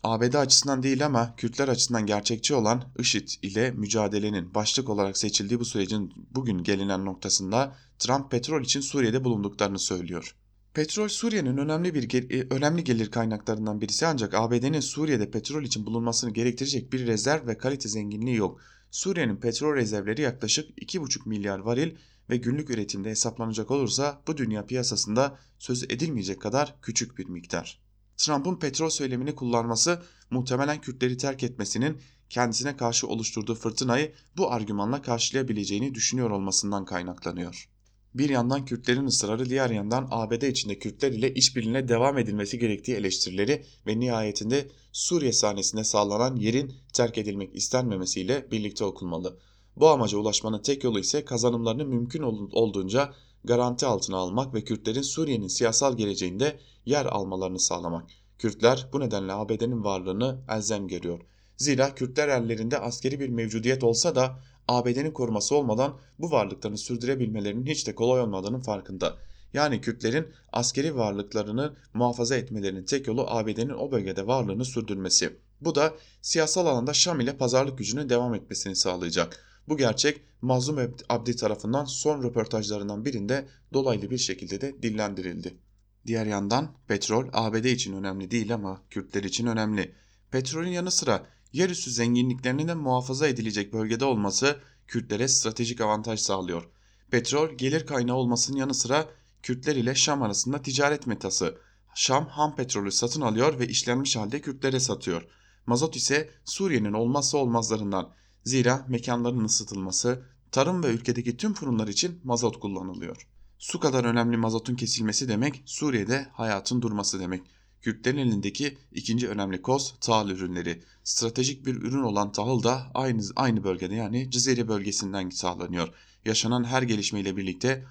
Speaker 2: ABD açısından değil ama Kürtler açısından gerçekçi olan IŞİD ile mücadelenin başlık olarak seçildiği bu sürecin bugün gelinen noktasında Trump petrol için Suriye'de bulunduklarını söylüyor. Petrol Suriye'nin önemli bir e, önemli gelir kaynaklarından birisi ancak ABD'nin Suriye'de petrol için bulunmasını gerektirecek bir rezerv ve kalite zenginliği yok. Suriye'nin petrol rezervleri yaklaşık 2,5 milyar varil ve günlük üretimde hesaplanacak olursa bu dünya piyasasında söz edilmeyecek kadar küçük bir miktar. Trump'ın petrol söylemini kullanması muhtemelen Kürtleri terk etmesinin kendisine karşı oluşturduğu fırtınayı bu argümanla karşılayabileceğini düşünüyor olmasından kaynaklanıyor. Bir yandan Kürtlerin ısrarı diğer yandan ABD içinde Kürtler ile işbirliğine devam edilmesi gerektiği eleştirileri ve nihayetinde Suriye sahnesinde sağlanan yerin terk edilmek istenmemesiyle birlikte okunmalı. Bu amaca ulaşmanın tek yolu ise kazanımlarını mümkün olduğunca garanti altına almak ve Kürtlerin Suriye'nin siyasal geleceğinde yer almalarını sağlamak. Kürtler bu nedenle ABD'nin varlığını elzem görüyor. Zira Kürtler ellerinde askeri bir mevcudiyet olsa da ABD'nin koruması olmadan bu varlıklarını sürdürebilmelerinin hiç de kolay olmadığının farkında. Yani Kürtlerin askeri varlıklarını muhafaza etmelerinin tek yolu ABD'nin o bölgede varlığını sürdürmesi. Bu da siyasal alanda Şam ile pazarlık gücünün devam etmesini sağlayacak. Bu gerçek Mazlum Abdi tarafından son röportajlarından birinde dolaylı bir şekilde de dillendirildi. Diğer yandan petrol ABD için önemli değil ama Kürtler için önemli. Petrolün yanı sıra Yerüstü zenginliklerinin de muhafaza edilecek bölgede olması Kürtlere stratejik avantaj sağlıyor. Petrol gelir kaynağı olmasının yanı sıra Kürtler ile Şam arasında ticaret metası. Şam ham petrolü satın alıyor ve işlenmiş halde Kürtlere satıyor. Mazot ise Suriye'nin olmazsa olmazlarından. Zira mekanların ısıtılması, tarım ve ülkedeki tüm fırınlar için mazot kullanılıyor. Su kadar önemli mazotun kesilmesi demek Suriye'de hayatın durması demek. Kürtlerin elindeki ikinci önemli koz tahıl ürünleri. Stratejik bir ürün olan tahıl da aynı, aynı bölgede yani Cizre bölgesinden sağlanıyor. Yaşanan her gelişmeyle birlikte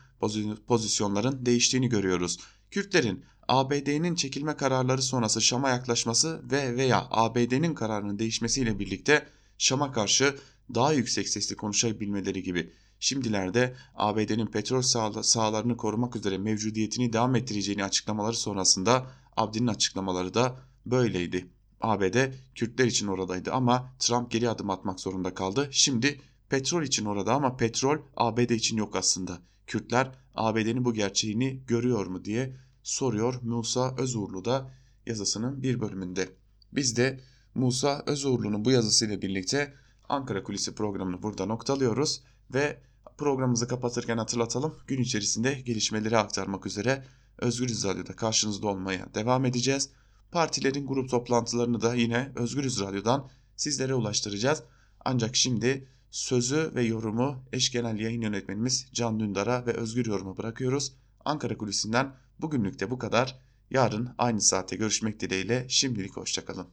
Speaker 2: pozisyonların değiştiğini görüyoruz. Kürtlerin ABD'nin çekilme kararları sonrası Şam'a yaklaşması ve veya ABD'nin kararının değişmesiyle birlikte Şam'a karşı daha yüksek sesli konuşabilmeleri gibi şimdilerde ABD'nin petrol sahalarını korumak üzere mevcudiyetini devam ettireceğini açıklamaları sonrasında Abdi'nin açıklamaları da böyleydi. ABD Kürtler için oradaydı ama Trump geri adım atmak zorunda kaldı. Şimdi petrol için orada ama petrol ABD için yok aslında. Kürtler ABD'nin bu gerçeğini görüyor mu diye soruyor Musa Özuğurlu da yazısının bir bölümünde. Biz de Musa Özuğurlu'nun bu yazısıyla birlikte Ankara Kulisi programını burada noktalıyoruz ve programımızı kapatırken hatırlatalım. Gün içerisinde gelişmeleri aktarmak üzere Özgür Radyo'da karşınızda olmaya devam edeceğiz. Partilerin grup toplantılarını da yine Özgür Radyo'dan sizlere ulaştıracağız. Ancak şimdi sözü ve yorumu eş genel yayın yönetmenimiz Can Dündar'a ve Özgür Yorum'a bırakıyoruz. Ankara Kulisi'nden bugünlük de bu kadar. Yarın aynı saate görüşmek dileğiyle şimdilik hoşçakalın.